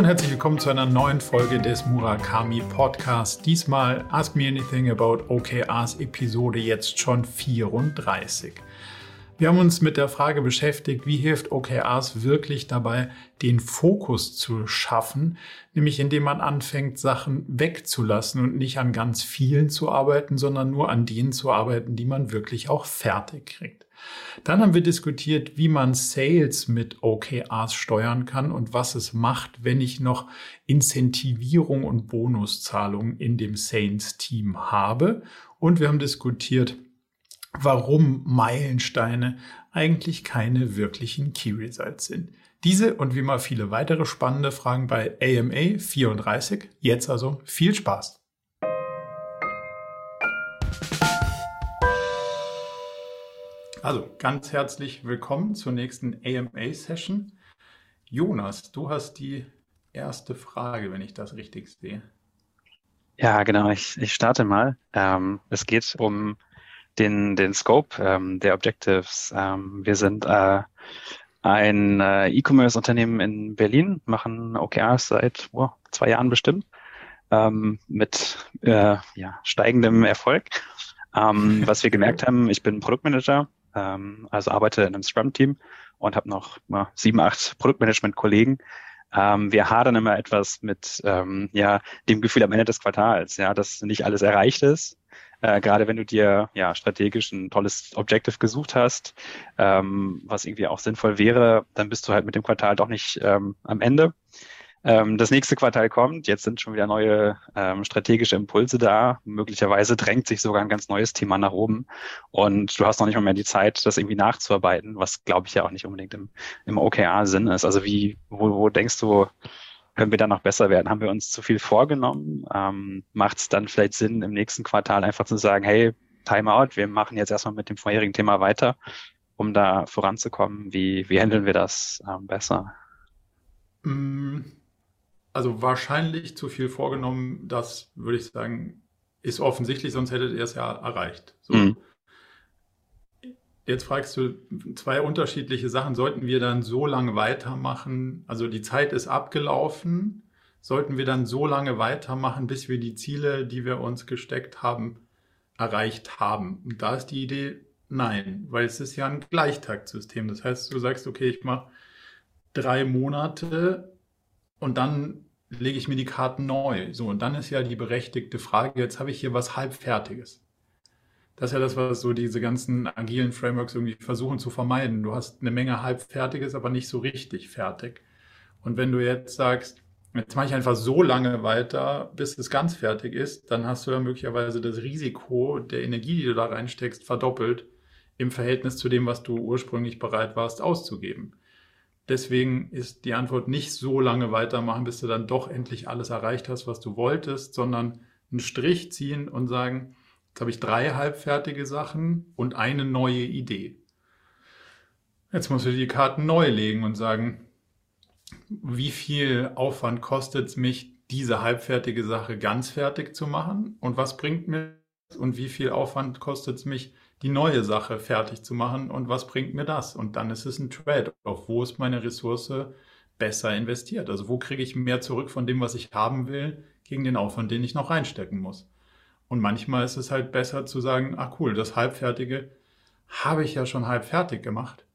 und herzlich willkommen zu einer neuen Folge des Murakami Podcasts. Diesmal Ask Me Anything About OKRs Episode jetzt schon 34. Wir haben uns mit der Frage beschäftigt, wie hilft OKRs wirklich dabei, den Fokus zu schaffen, nämlich indem man anfängt, Sachen wegzulassen und nicht an ganz vielen zu arbeiten, sondern nur an denen zu arbeiten, die man wirklich auch fertig kriegt. Dann haben wir diskutiert, wie man Sales mit OKRs steuern kann und was es macht, wenn ich noch Incentivierung und Bonuszahlungen in dem Sales-Team habe. Und wir haben diskutiert, warum Meilensteine eigentlich keine wirklichen Key Results sind. Diese und wie mal viele weitere spannende Fragen bei AMA 34. Jetzt also viel Spaß! Also ganz herzlich willkommen zur nächsten AMA-Session. Jonas, du hast die erste Frage, wenn ich das richtig sehe. Ja, genau. Ich, ich starte mal. Ähm, es geht um den, den Scope ähm, der Objectives. Ähm, wir sind äh, ein äh, E-Commerce-Unternehmen in Berlin, machen OKRs seit oh, zwei Jahren bestimmt ähm, mit äh, ja, steigendem Erfolg. Ähm, was wir gemerkt haben, ich bin Produktmanager ähm, also arbeite in einem Scrum-Team und habe noch mal, sieben, acht Produktmanagement-Kollegen. Ähm, wir hadern immer etwas mit ähm, ja, dem Gefühl am Ende des Quartals, ja, dass nicht alles erreicht ist. Äh, gerade wenn du dir ja strategisch ein tolles Objective gesucht hast, ähm, was irgendwie auch sinnvoll wäre, dann bist du halt mit dem Quartal doch nicht ähm, am Ende. Ähm, das nächste Quartal kommt, jetzt sind schon wieder neue ähm, strategische Impulse da. Möglicherweise drängt sich sogar ein ganz neues Thema nach oben und du hast noch nicht mal mehr die Zeit, das irgendwie nachzuarbeiten, was glaube ich ja auch nicht unbedingt im, im OKR-Sinn ist. Also wie, wo, wo denkst du, können wir da noch besser werden? Haben wir uns zu viel vorgenommen? Ähm, Macht es dann vielleicht Sinn, im nächsten Quartal einfach zu sagen, hey, Timeout, wir machen jetzt erstmal mit dem vorherigen Thema weiter, um da voranzukommen? Wie, wie handeln wir das ähm, besser? Mm, also wahrscheinlich zu viel vorgenommen, das würde ich sagen, ist offensichtlich, sonst hättet ihr es ja erreicht. So. Mhm. Jetzt fragst du zwei unterschiedliche Sachen. Sollten wir dann so lange weitermachen? Also die Zeit ist abgelaufen. Sollten wir dann so lange weitermachen, bis wir die Ziele, die wir uns gesteckt haben, erreicht haben? Und da ist die Idee, nein, weil es ist ja ein Gleichtaktsystem. Das heißt, du sagst, okay, ich mache drei Monate und dann lege ich mir die Karten neu. So, und dann ist ja die berechtigte Frage, jetzt habe ich hier was Halbfertiges. Das ist ja das, was so diese ganzen agilen Frameworks irgendwie versuchen zu vermeiden. Du hast eine Menge Halbfertiges, aber nicht so richtig fertig. Und wenn du jetzt sagst, jetzt mache ich einfach so lange weiter, bis es ganz fertig ist, dann hast du ja möglicherweise das Risiko der Energie, die du da reinsteckst, verdoppelt im Verhältnis zu dem, was du ursprünglich bereit warst auszugeben. Deswegen ist die Antwort nicht so lange weitermachen, bis du dann doch endlich alles erreicht hast, was du wolltest, sondern einen Strich ziehen und sagen, jetzt habe ich drei halbfertige Sachen und eine neue Idee. Jetzt musst du die Karten neu legen und sagen, wie viel Aufwand kostet es mich, diese halbfertige Sache ganz fertig zu machen? Und was bringt mir und wie viel Aufwand kostet es mich, die neue Sache fertig zu machen und was bringt mir das? Und dann ist es ein Trade-off. Wo ist meine Ressource besser investiert? Also wo kriege ich mehr zurück von dem, was ich haben will, gegen den Aufwand, den ich noch reinstecken muss? Und manchmal ist es halt besser zu sagen, ah cool, das Halbfertige habe ich ja schon halb fertig gemacht.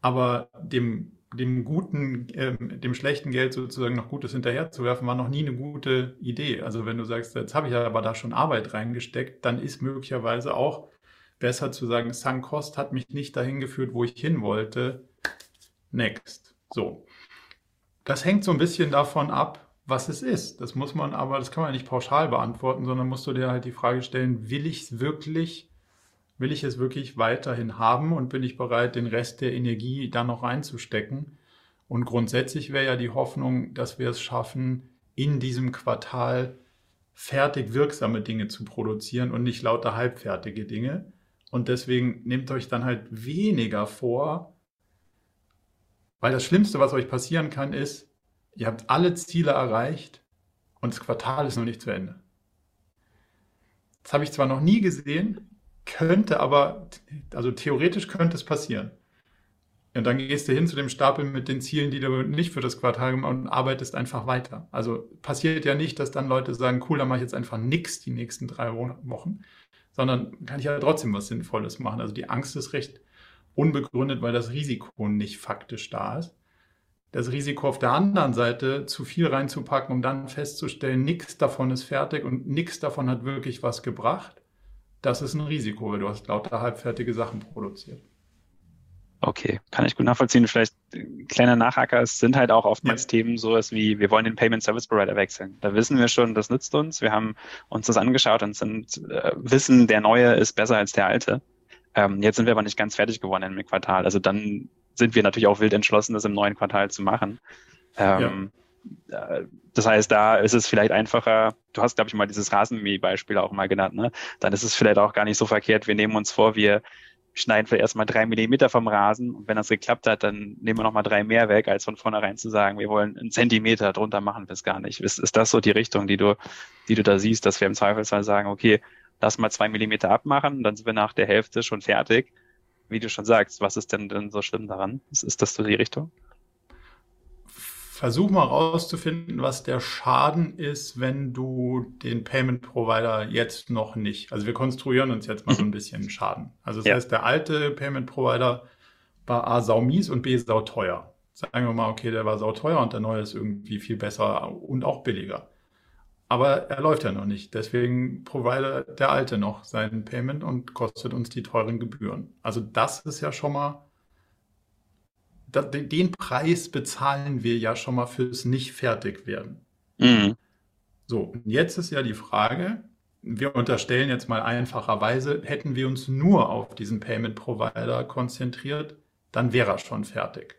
Aber dem dem guten, äh, dem schlechten Geld sozusagen noch Gutes hinterherzuwerfen, war noch nie eine gute Idee. Also wenn du sagst, jetzt habe ich aber da schon Arbeit reingesteckt, dann ist möglicherweise auch besser zu sagen, Sunk Cost hat mich nicht dahin geführt, wo ich hin wollte. Next. So. Das hängt so ein bisschen davon ab, was es ist. Das muss man aber, das kann man nicht pauschal beantworten, sondern musst du dir halt die Frage stellen, will ich es wirklich will ich es wirklich weiterhin haben und bin ich bereit, den Rest der Energie da noch reinzustecken? Und grundsätzlich wäre ja die Hoffnung, dass wir es schaffen, in diesem Quartal fertig wirksame Dinge zu produzieren und nicht lauter halbfertige Dinge. Und deswegen nehmt euch dann halt weniger vor, weil das Schlimmste, was euch passieren kann, ist, ihr habt alle Ziele erreicht und das Quartal ist noch nicht zu Ende. Das habe ich zwar noch nie gesehen, könnte aber, also theoretisch könnte es passieren. Und dann gehst du hin zu dem Stapel mit den Zielen, die du nicht für das Quartal gemacht hast und arbeitest einfach weiter. Also passiert ja nicht, dass dann Leute sagen, cool, dann mache ich jetzt einfach nichts die nächsten drei Wochen, sondern kann ich ja trotzdem was Sinnvolles machen. Also die Angst ist recht unbegründet, weil das Risiko nicht faktisch da ist. Das Risiko auf der anderen Seite, zu viel reinzupacken, um dann festzustellen, nichts davon ist fertig und nichts davon hat wirklich was gebracht, das ist ein Risiko, weil du hast lauter halbfertige Sachen produziert. Okay, kann ich gut nachvollziehen. Vielleicht kleiner Nachhaker, es sind halt auch oftmals ja. Themen sowas wie, wir wollen den Payment Service Provider wechseln. Da wissen wir schon, das nützt uns. Wir haben uns das angeschaut und sind, äh, wissen, der neue ist besser als der alte. Ähm, jetzt sind wir aber nicht ganz fertig geworden im Quartal. Also dann sind wir natürlich auch wild entschlossen, das im neuen Quartal zu machen. Ähm, ja. Das heißt, da ist es vielleicht einfacher, du hast, glaube ich, mal dieses Rasenmäh-Beispiel auch mal genannt, ne? Dann ist es vielleicht auch gar nicht so verkehrt. Wir nehmen uns vor, wir schneiden vielleicht erstmal drei Millimeter vom Rasen und wenn das geklappt hat, dann nehmen wir nochmal drei mehr weg, als von vornherein zu sagen, wir wollen einen Zentimeter drunter machen es gar nicht. Ist, ist das so die Richtung, die du, die du da siehst, dass wir im Zweifelsfall sagen, okay, lass mal zwei Millimeter abmachen, dann sind wir nach der Hälfte schon fertig. Wie du schon sagst, was ist denn denn so schlimm daran? Ist, ist das so die Richtung? Versuch mal rauszufinden, was der Schaden ist, wenn du den Payment Provider jetzt noch nicht. Also wir konstruieren uns jetzt mal so ein bisschen Schaden. Also das ja. heißt, der alte Payment Provider war A sau mies und B sau teuer. Sagen wir mal, okay, der war sau teuer und der neue ist irgendwie viel besser und auch billiger. Aber er läuft ja noch nicht. Deswegen provider der alte noch seinen Payment und kostet uns die teuren Gebühren. Also das ist ja schon mal den Preis bezahlen wir ja schon mal fürs nicht fertig werden. Mhm. So, jetzt ist ja die Frage, wir unterstellen jetzt mal einfacherweise, hätten wir uns nur auf diesen Payment Provider konzentriert, dann wäre er schon fertig.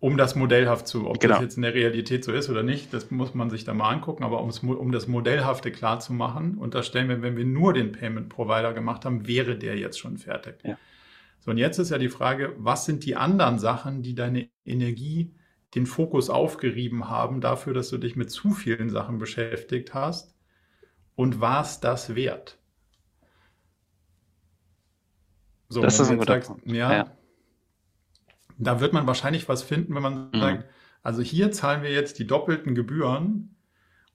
Um das modellhaft zu, ob genau. das jetzt in der Realität so ist oder nicht, das muss man sich da mal angucken, aber um das Modellhafte klar zu machen, unterstellen wir, wenn wir nur den Payment Provider gemacht haben, wäre der jetzt schon fertig. Ja. So, und jetzt ist ja die Frage, was sind die anderen Sachen, die deine Energie, den Fokus aufgerieben haben, dafür, dass du dich mit zu vielen Sachen beschäftigt hast? Und war es das wert? So, das ist ein guter sagst, Punkt. Ja, ja, Da wird man wahrscheinlich was finden, wenn man mhm. sagt, also hier zahlen wir jetzt die doppelten Gebühren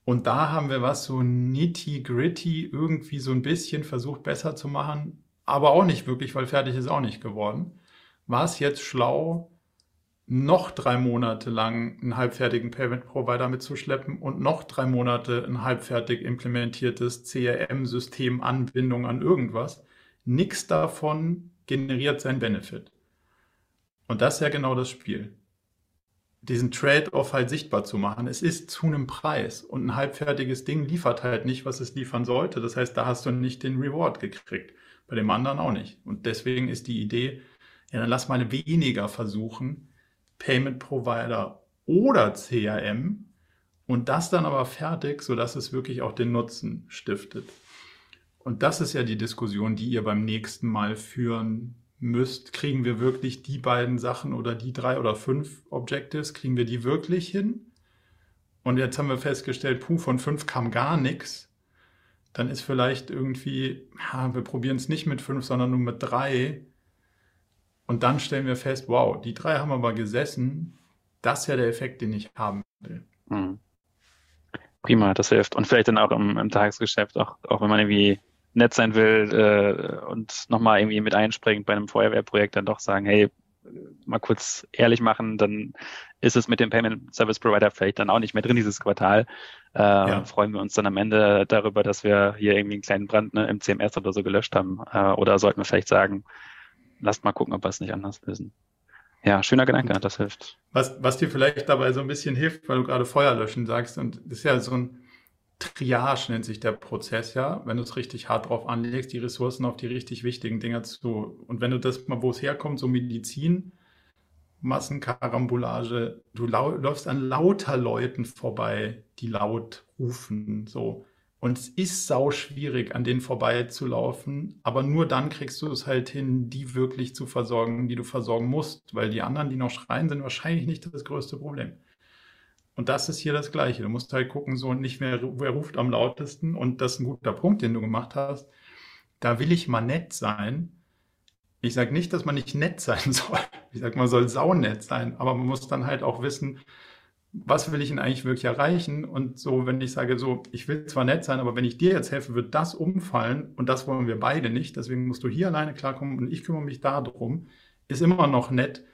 und da haben wir was so nitty-gritty irgendwie so ein bisschen versucht besser zu machen aber auch nicht wirklich, weil fertig ist auch nicht geworden. War es jetzt schlau, noch drei Monate lang einen halbfertigen Payment Provider mitzuschleppen und noch drei Monate ein halbfertig implementiertes CRM-System, Anbindung an irgendwas? Nichts davon generiert sein Benefit. Und das ist ja genau das Spiel. Diesen Trade-off halt sichtbar zu machen. Es ist zu einem Preis und ein halbfertiges Ding liefert halt nicht, was es liefern sollte. Das heißt, da hast du nicht den Reward gekriegt bei dem anderen auch nicht. Und deswegen ist die Idee, ja, dann lass mal weniger versuchen, Payment Provider oder CRM und das dann aber fertig, sodass es wirklich auch den Nutzen stiftet. Und das ist ja die Diskussion, die ihr beim nächsten Mal führen müsst. Kriegen wir wirklich die beiden Sachen oder die drei oder fünf Objectives, kriegen wir die wirklich hin? Und jetzt haben wir festgestellt, puh, von fünf kam gar nichts dann ist vielleicht irgendwie, ja, wir probieren es nicht mit fünf, sondern nur mit drei. Und dann stellen wir fest, wow, die drei haben aber gesessen. Das ist ja der Effekt, den ich haben will. Mhm. Prima, das hilft. Und vielleicht dann auch im, im Tagesgeschäft, auch, auch wenn man irgendwie nett sein will äh, und nochmal irgendwie mit einspringt bei einem Feuerwehrprojekt, dann doch sagen, hey, mal kurz ehrlich machen, dann ist es mit dem Payment Service Provider vielleicht dann auch nicht mehr drin dieses Quartal. Äh, ja. Freuen wir uns dann am Ende darüber, dass wir hier irgendwie einen kleinen Brand ne, im CMS oder so gelöscht haben. Äh, oder sollten wir vielleicht sagen, lasst mal gucken, ob wir es nicht anders lösen. Ja, schöner Gedanke, das hilft. Was, was dir vielleicht dabei so ein bisschen hilft, weil du gerade Feuer löschen sagst, und das ist ja so ein Triage nennt sich der Prozess ja, wenn du es richtig hart drauf anlegst, die Ressourcen auf die richtig wichtigen Dinge zu. Und wenn du das mal, wo es herkommt, so Medizin, Massenkarambolage, du läufst an lauter Leuten vorbei, die laut rufen, so. Und es ist sau schwierig, an denen vorbeizulaufen, aber nur dann kriegst du es halt hin, die wirklich zu versorgen, die du versorgen musst, weil die anderen, die noch schreien, sind wahrscheinlich nicht das größte Problem. Und das ist hier das Gleiche. Du musst halt gucken, so nicht mehr, wer ruft am lautesten. Und das ist ein guter Punkt, den du gemacht hast. Da will ich mal nett sein. Ich sage nicht, dass man nicht nett sein soll. Ich sage, man soll saunett sein, aber man muss dann halt auch wissen, was will ich denn eigentlich wirklich erreichen? Und so, wenn ich sage, so, ich will zwar nett sein, aber wenn ich dir jetzt helfe, wird das umfallen und das wollen wir beide nicht. Deswegen musst du hier alleine klarkommen und ich kümmere mich darum. Ist immer noch nett,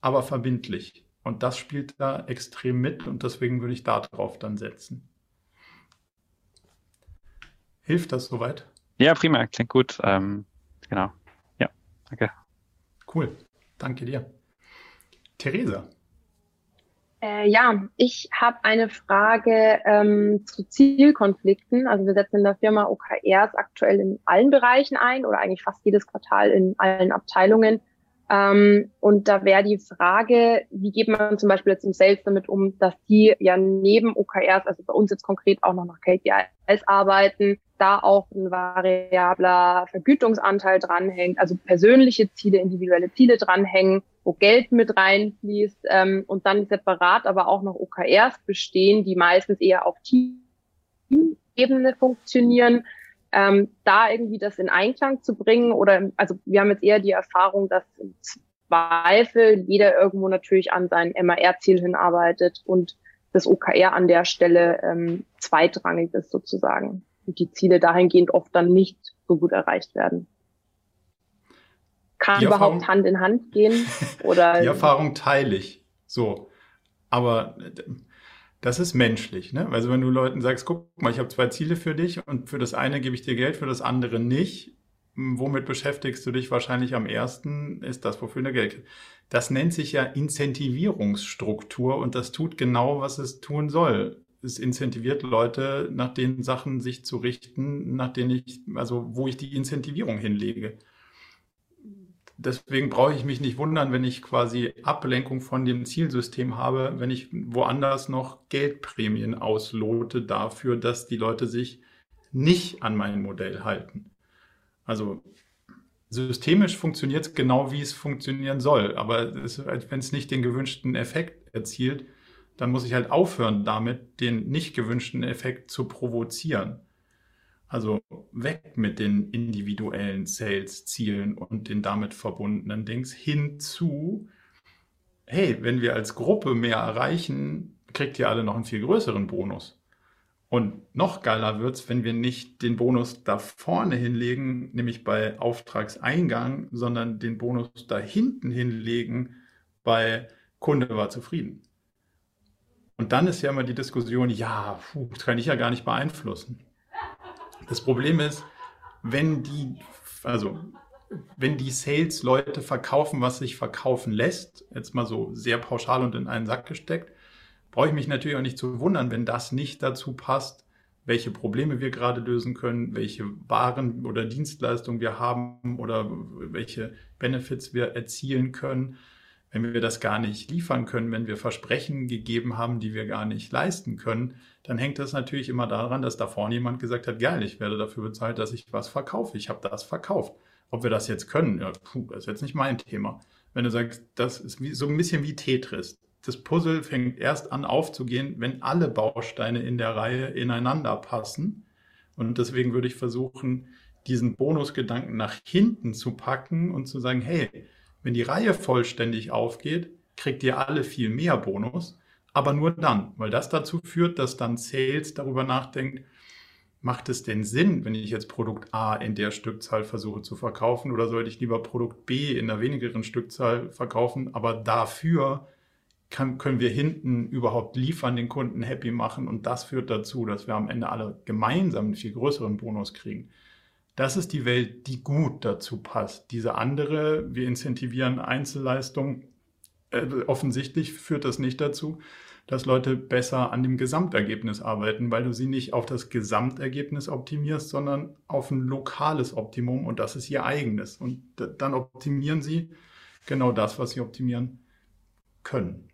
aber verbindlich. Und das spielt da extrem mit und deswegen würde ich da drauf dann setzen. Hilft das soweit? Ja, prima, klingt gut. Ähm, genau. Ja, danke. Cool, danke dir. Theresa. Äh, ja, ich habe eine Frage ähm, zu Zielkonflikten. Also wir setzen in der Firma OKRs aktuell in allen Bereichen ein oder eigentlich fast jedes Quartal in allen Abteilungen. Ähm, und da wäre die Frage, wie geht man zum Beispiel jetzt im Sales damit um, dass die ja neben OKRs, also bei uns jetzt konkret auch noch nach KPIs arbeiten, da auch ein variabler Vergütungsanteil dranhängt, also persönliche Ziele, individuelle Ziele dranhängen, wo Geld mit reinfließt ähm, und dann separat aber auch noch OKRs bestehen, die meistens eher auf Teamebene funktionieren ähm, da irgendwie das in Einklang zu bringen oder also wir haben jetzt eher die Erfahrung, dass im Zweifel jeder irgendwo natürlich an sein MAR-Ziel hinarbeitet und das OKR an der Stelle ähm, zweitrangig ist sozusagen und die Ziele dahingehend oft dann nicht so gut erreicht werden. Kann überhaupt Hand in Hand gehen oder? Die Erfahrung teile ich. So. Aber das ist menschlich. Ne? Also wenn du Leuten sagst, guck mal, ich habe zwei Ziele für dich und für das eine gebe ich dir Geld, für das andere nicht. Womit beschäftigst du dich wahrscheinlich am ersten? Ist das, wofür du Geld Das nennt sich ja Incentivierungsstruktur und das tut genau, was es tun soll. Es incentiviert Leute, nach den Sachen sich zu richten, nach denen ich, also wo ich die Incentivierung hinlege deswegen brauche ich mich nicht wundern, wenn ich quasi Ablenkung von dem Zielsystem habe, wenn ich woanders noch Geldprämien auslote dafür, dass die Leute sich nicht an mein Modell halten. Also systemisch funktioniert es genau, wie es funktionieren soll. Aber wenn es nicht den gewünschten Effekt erzielt, dann muss ich halt aufhören damit, den nicht gewünschten Effekt zu provozieren. Also weg mit den individuellen Sales-Zielen und den damit verbundenen Dings hin zu, hey, wenn wir als Gruppe mehr erreichen, kriegt ihr alle noch einen viel größeren Bonus. Und noch geiler wird's, wenn wir nicht den Bonus da vorne hinlegen, nämlich bei Auftragseingang, sondern den Bonus da hinten hinlegen bei Kunde war zufrieden. Und dann ist ja immer die Diskussion, ja, puh, das kann ich ja gar nicht beeinflussen. Das Problem ist, wenn die, also wenn die Sales-Leute verkaufen, was sich verkaufen lässt, jetzt mal so sehr pauschal und in einen Sack gesteckt, brauche ich mich natürlich auch nicht zu wundern, wenn das nicht dazu passt, welche Probleme wir gerade lösen können, welche Waren oder Dienstleistungen wir haben oder welche Benefits wir erzielen können. Wenn wir das gar nicht liefern können, wenn wir Versprechen gegeben haben, die wir gar nicht leisten können, dann hängt das natürlich immer daran, dass da vorne jemand gesagt hat, geil, ich werde dafür bezahlt, dass ich was verkaufe. Ich habe das verkauft. Ob wir das jetzt können, ja, puh, das ist jetzt nicht mein Thema. Wenn du sagst, das ist wie, so ein bisschen wie Tetris. Das Puzzle fängt erst an aufzugehen, wenn alle Bausteine in der Reihe ineinander passen. Und deswegen würde ich versuchen, diesen Bonusgedanken nach hinten zu packen und zu sagen, hey, wenn die Reihe vollständig aufgeht, kriegt ihr alle viel mehr Bonus aber nur dann, weil das dazu führt, dass dann Sales darüber nachdenkt, macht es denn Sinn, wenn ich jetzt Produkt A in der Stückzahl versuche zu verkaufen oder sollte ich lieber Produkt B in einer wenigeren Stückzahl verkaufen, aber dafür kann, können wir hinten überhaupt liefern, den Kunden happy machen und das führt dazu, dass wir am Ende alle gemeinsam einen viel größeren Bonus kriegen. Das ist die Welt, die gut dazu passt. Diese andere, wir incentivieren Einzelleistungen, äh, offensichtlich führt das nicht dazu, dass Leute besser an dem Gesamtergebnis arbeiten, weil du sie nicht auf das Gesamtergebnis optimierst, sondern auf ein lokales Optimum und das ist ihr eigenes. Und dann optimieren sie genau das, was sie optimieren können.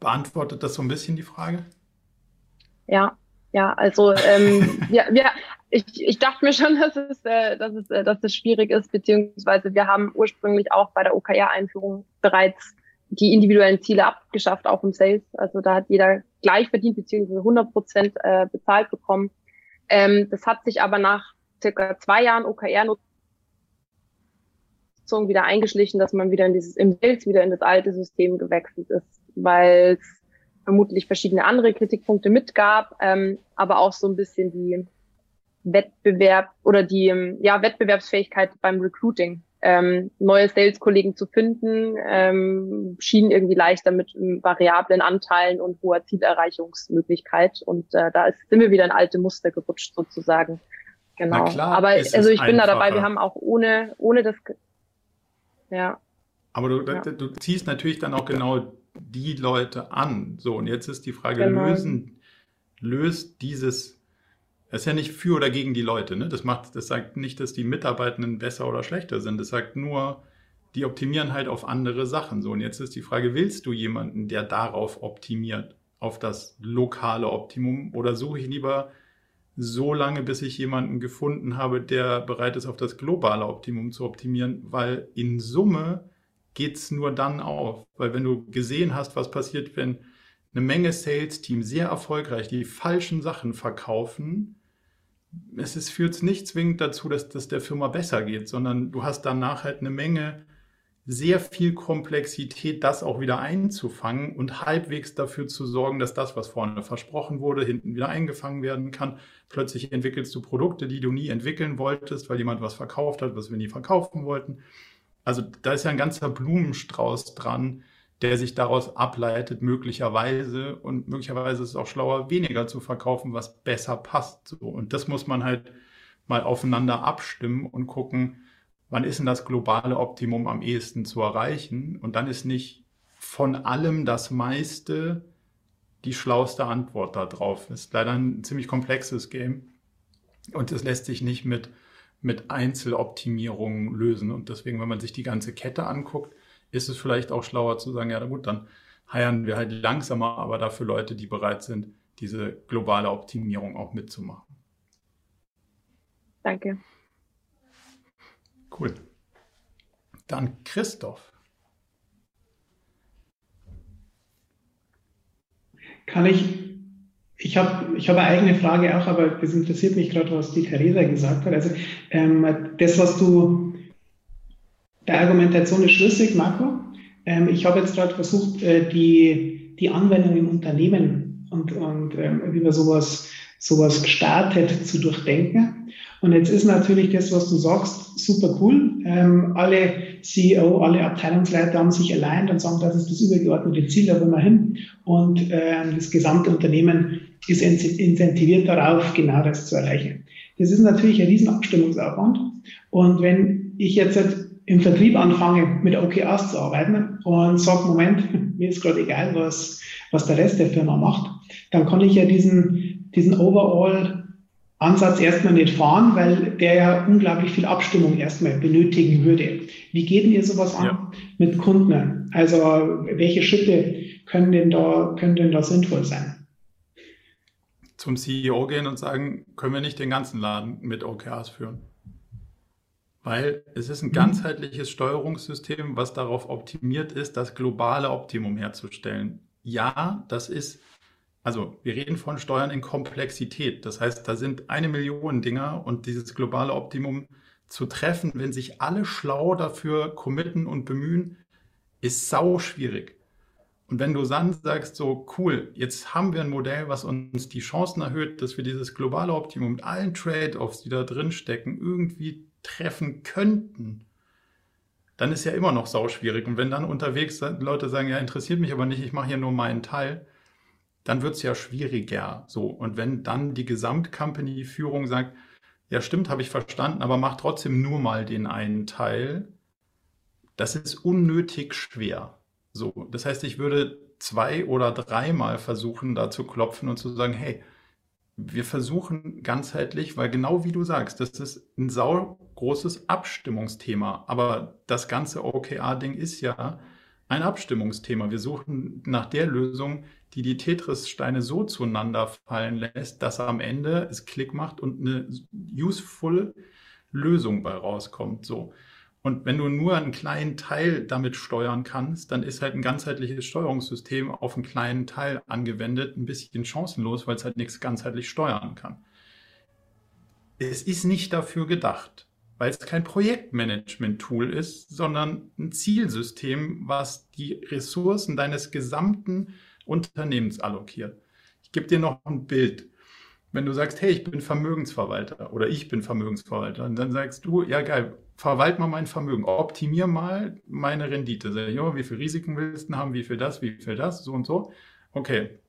Beantwortet das so ein bisschen die Frage? Ja, ja, also ähm, ja, wir, ich, ich dachte mir schon, dass es, äh, dass, es, äh, dass es schwierig ist, beziehungsweise wir haben ursprünglich auch bei der OKR-Einführung bereits die individuellen Ziele abgeschafft, auch im Sales. Also da hat jeder gleich verdient, beziehungsweise 100 Prozent äh, bezahlt bekommen. Ähm, das hat sich aber nach circa zwei Jahren OKR-Nutzung Nutzung wieder eingeschlichen, dass man wieder in dieses, im Sales wieder in das alte System gewechselt ist, weil es vermutlich verschiedene andere Kritikpunkte mitgab, ähm, aber auch so ein bisschen die Wettbewerb oder die ja, Wettbewerbsfähigkeit beim Recruiting. Ähm, neue Sales-Kollegen zu finden, ähm, schien irgendwie leichter mit ähm, variablen Anteilen und hoher Zielerreichungsmöglichkeit. Und äh, da ist, sind wir wieder in alte Muster gerutscht sozusagen. Genau. Klar, Aber also ich bin da dabei, wir haben auch ohne, ohne das ja. Aber du, ja. du ziehst natürlich dann auch genau die Leute an. So, und jetzt ist die Frage, genau. lösen, löst dieses das ist ja nicht für oder gegen die Leute. Ne? Das, macht, das sagt nicht, dass die Mitarbeitenden besser oder schlechter sind. Das sagt nur, die optimieren halt auf andere Sachen. So, und jetzt ist die Frage, willst du jemanden, der darauf optimiert, auf das lokale Optimum, oder suche ich lieber so lange, bis ich jemanden gefunden habe, der bereit ist, auf das globale Optimum zu optimieren, weil in Summe geht es nur dann auf. Weil wenn du gesehen hast, was passiert, wenn eine Menge Sales-Team sehr erfolgreich die falschen Sachen verkaufen, es ist, führt nicht zwingend dazu, dass das der Firma besser geht, sondern du hast danach halt eine Menge, sehr viel Komplexität, das auch wieder einzufangen und halbwegs dafür zu sorgen, dass das, was vorne versprochen wurde, hinten wieder eingefangen werden kann. Plötzlich entwickelst du Produkte, die du nie entwickeln wolltest, weil jemand was verkauft hat, was wir nie verkaufen wollten. Also da ist ja ein ganzer Blumenstrauß dran, der sich daraus ableitet, möglicherweise. Und möglicherweise ist es auch schlauer, weniger zu verkaufen, was besser passt. So. Und das muss man halt mal aufeinander abstimmen und gucken, wann ist denn das globale Optimum am ehesten zu erreichen? Und dann ist nicht von allem das meiste die schlauste Antwort darauf. Das ist leider ein ziemlich komplexes Game. Und es lässt sich nicht mit, mit Einzeloptimierungen lösen. Und deswegen, wenn man sich die ganze Kette anguckt, ist es vielleicht auch schlauer zu sagen, ja gut, dann heiern wir halt langsamer, aber dafür Leute, die bereit sind, diese globale Optimierung auch mitzumachen. Danke. Cool. Dann Christoph. Kann ich, ich habe ich hab eine eigene Frage auch, aber es interessiert mich gerade, was die Theresa gesagt hat. Also ähm, das, was du der Argumentation ist schlüssig, Marco. Ähm, ich habe jetzt gerade versucht, äh, die, die Anwendung im Unternehmen und, und ähm, wie man sowas, sowas gestartet zu durchdenken. Und jetzt ist natürlich das, was du sagst, super cool. Ähm, alle CEO, alle Abteilungsleiter haben sich allein und sagen, das ist das übergeordnete Ziel, da wollen wir hin. Und ähm, das gesamte Unternehmen ist incentiviert darauf, genau das zu erreichen. Das ist natürlich ein riesen Abstimmungsaufwand. Und wenn ich jetzt im Vertrieb anfange, mit OKRs zu arbeiten und sage, Moment, mir ist gerade egal, was, was der Rest der Firma macht, dann kann ich ja diesen, diesen Overall-Ansatz erstmal nicht fahren, weil der ja unglaublich viel Abstimmung erstmal benötigen würde. Wie geht denn ihr sowas an ja. mit Kunden? Also welche Schritte können denn da, können denn da sinnvoll sein? Zum CEO gehen und sagen, können wir nicht den ganzen Laden mit OKRs führen? Weil es ist ein ganzheitliches Steuerungssystem, was darauf optimiert ist, das globale Optimum herzustellen. Ja, das ist, also wir reden von Steuern in Komplexität. Das heißt, da sind eine Million Dinger und dieses globale Optimum zu treffen, wenn sich alle schlau dafür committen und bemühen, ist sau schwierig. Und wenn du dann sagst, so cool, jetzt haben wir ein Modell, was uns die Chancen erhöht, dass wir dieses globale Optimum mit allen Trade-offs, die da drin stecken, irgendwie treffen könnten, dann ist ja immer noch sauschwierig. Und wenn dann unterwegs Leute sagen, ja, interessiert mich aber nicht, ich mache hier nur meinen Teil, dann wird es ja schwieriger. So. Und wenn dann die Gesamtcompany-Führung sagt, ja, stimmt, habe ich verstanden, aber mach trotzdem nur mal den einen Teil, das ist unnötig schwer. So. Das heißt, ich würde zwei oder dreimal versuchen, da zu klopfen und zu sagen, hey, wir versuchen ganzheitlich, weil genau wie du sagst, das ist ein sau großes Abstimmungsthema. Aber das ganze OKR-Ding ist ja ein Abstimmungsthema. Wir suchen nach der Lösung, die die Tetris-Steine so zueinander fallen lässt, dass am Ende es Klick macht und eine useful Lösung bei rauskommt. So. Und wenn du nur einen kleinen Teil damit steuern kannst, dann ist halt ein ganzheitliches Steuerungssystem auf einen kleinen Teil angewendet ein bisschen chancenlos, weil es halt nichts ganzheitlich steuern kann. Es ist nicht dafür gedacht. Weil es kein Projektmanagement-Tool ist, sondern ein Zielsystem, was die Ressourcen deines gesamten Unternehmens allokiert. Ich gebe dir noch ein Bild. Wenn du sagst, hey, ich bin Vermögensverwalter oder ich bin Vermögensverwalter, dann sagst du, ja geil, verwalt mal mein Vermögen, optimier mal meine Rendite. Sag ich, ja, wie viel Risiken willst du haben, wie viel das, wie viel das, so und so. Okay,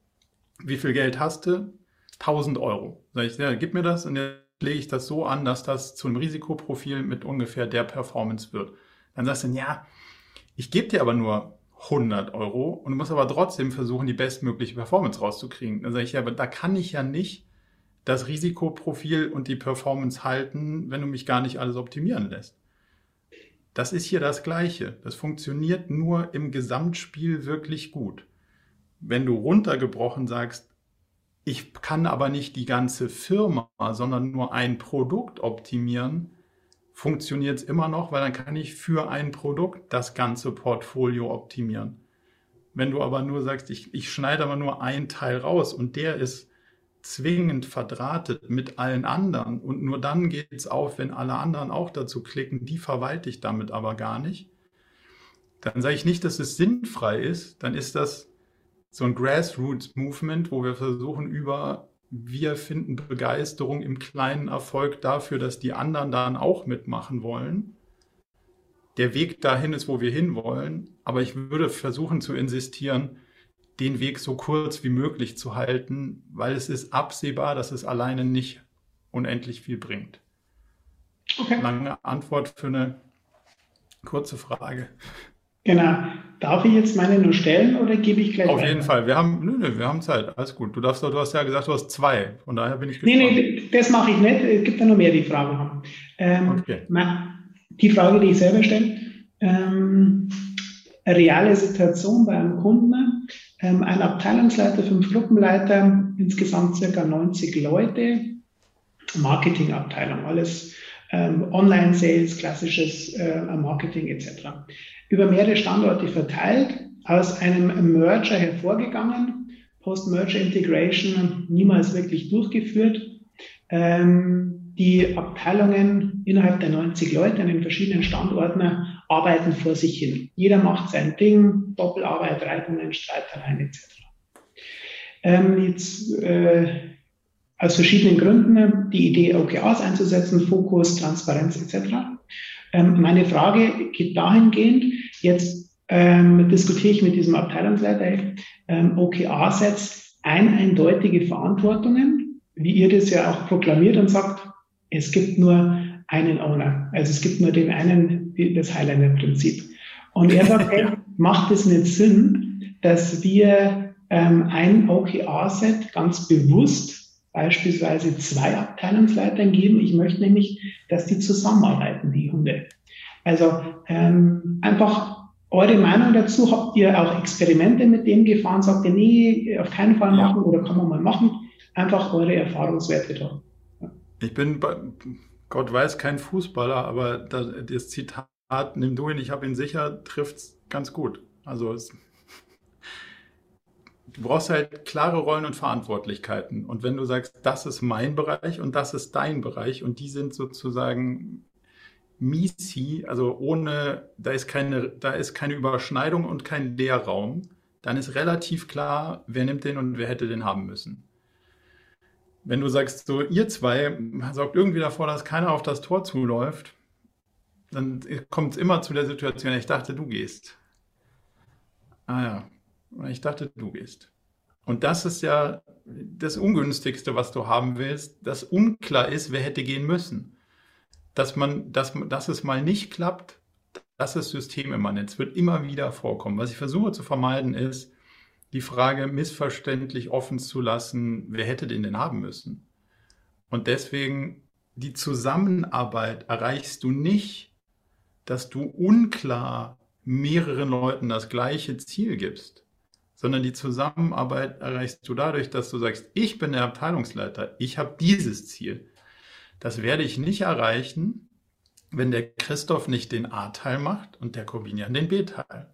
wie viel Geld hast du? 1000 Euro. Sag ich, ja, gib mir das und jetzt lege ich das so an, dass das zu einem Risikoprofil mit ungefähr der Performance wird. Dann sagst du, ja, ich gebe dir aber nur 100 Euro und du musst aber trotzdem versuchen, die bestmögliche Performance rauszukriegen. Dann sage ich, ja, aber da kann ich ja nicht das Risikoprofil und die Performance halten, wenn du mich gar nicht alles optimieren lässt. Das ist hier das Gleiche. Das funktioniert nur im Gesamtspiel wirklich gut. Wenn du runtergebrochen sagst, ich kann aber nicht die ganze Firma, sondern nur ein Produkt optimieren, funktioniert es immer noch, weil dann kann ich für ein Produkt das ganze Portfolio optimieren. Wenn du aber nur sagst, ich, ich schneide aber nur einen Teil raus und der ist zwingend verdrahtet mit allen anderen und nur dann geht es auf, wenn alle anderen auch dazu klicken, die verwalte ich damit aber gar nicht. Dann sage ich nicht, dass es sinnfrei ist, dann ist das so ein Grassroots-Movement, wo wir versuchen, über wir finden Begeisterung im kleinen Erfolg dafür, dass die anderen dann auch mitmachen wollen. Der Weg dahin ist, wo wir hinwollen, aber ich würde versuchen zu insistieren, den Weg so kurz wie möglich zu halten, weil es ist absehbar, dass es alleine nicht unendlich viel bringt. Okay. Lange Antwort für eine kurze Frage. Genau. Darf ich jetzt meine nur stellen oder gebe ich gleich Auf weiter? jeden Fall. Wir haben, nö, nö, wir haben Zeit. Alles gut. Du darfst, du hast ja gesagt, du hast zwei. Von daher bin ich gespannt. Nee, nee, das mache ich nicht. Es gibt ja noch mehr, die Fragen haben. Ähm, okay. Die Frage, die ich selber stelle, ähm, reale Situation bei einem Kunden ähm, ein Abteilungsleiter, fünf Gruppenleiter, insgesamt circa 90 Leute, Marketingabteilung, alles ähm, Online-Sales, klassisches äh, Marketing etc. Über mehrere Standorte verteilt, aus einem Merger hervorgegangen, Post-Merger Integration niemals wirklich durchgeführt. Ähm, die Abteilungen innerhalb der 90 Leute an den verschiedenen Standorten arbeiten vor sich hin. Jeder macht sein Ding, Doppelarbeit, Reibungen, Streitereien etc. Ähm, jetzt äh, aus verschiedenen Gründen die Idee, OKRs einzusetzen, Fokus, Transparenz etc. Ähm, meine Frage geht dahingehend, jetzt ähm, diskutiere ich mit diesem Abteilungsleiter, ähm, OKR setzt ein eindeutige Verantwortungen, wie ihr das ja auch proklamiert und sagt, es gibt nur einen Owner. Also es gibt nur den einen, das Highliner-Prinzip. Und er sagt, hey, macht es nicht Sinn, dass wir ähm, ein OKR-Set ganz bewusst beispielsweise zwei Abteilungsleitern geben. Ich möchte nämlich, dass die zusammenarbeiten, die Hunde. Also ähm, einfach eure Meinung dazu. Habt ihr auch Experimente mit dem gefahren? Sagt ihr, nee, auf keinen Fall machen ja. oder kann man mal machen? Einfach eure Erfahrungswerte da. Ich bin bei, Gott weiß kein Fußballer, aber das Zitat, nimm du ihn, ich habe ihn sicher, trifft es ganz gut. Also es, du brauchst halt klare Rollen und Verantwortlichkeiten. Und wenn du sagst, das ist mein Bereich und das ist dein Bereich und die sind sozusagen Misi, also ohne, da ist keine, da ist keine Überschneidung und kein Leerraum, dann ist relativ klar, wer nimmt den und wer hätte den haben müssen wenn du sagst, so ihr zwei sorgt irgendwie davor, dass keiner auf das Tor zuläuft, dann kommt es immer zu der Situation, ich dachte, du gehst. Ah ja, ich dachte, du gehst. Und das ist ja das Ungünstigste, was du haben willst, dass unklar ist, wer hätte gehen müssen. Dass man, dass, dass es mal nicht klappt, das ist systemimmanent. Es wird immer wieder vorkommen. Was ich versuche zu vermeiden ist, die Frage missverständlich offen zu lassen, wer hätte den denn haben müssen? Und deswegen die Zusammenarbeit erreichst du nicht, dass du unklar mehreren Leuten das gleiche Ziel gibst, sondern die Zusammenarbeit erreichst du dadurch, dass du sagst, ich bin der Abteilungsleiter, ich habe dieses Ziel. Das werde ich nicht erreichen, wenn der Christoph nicht den A-Teil macht und der Corbinian den B-Teil.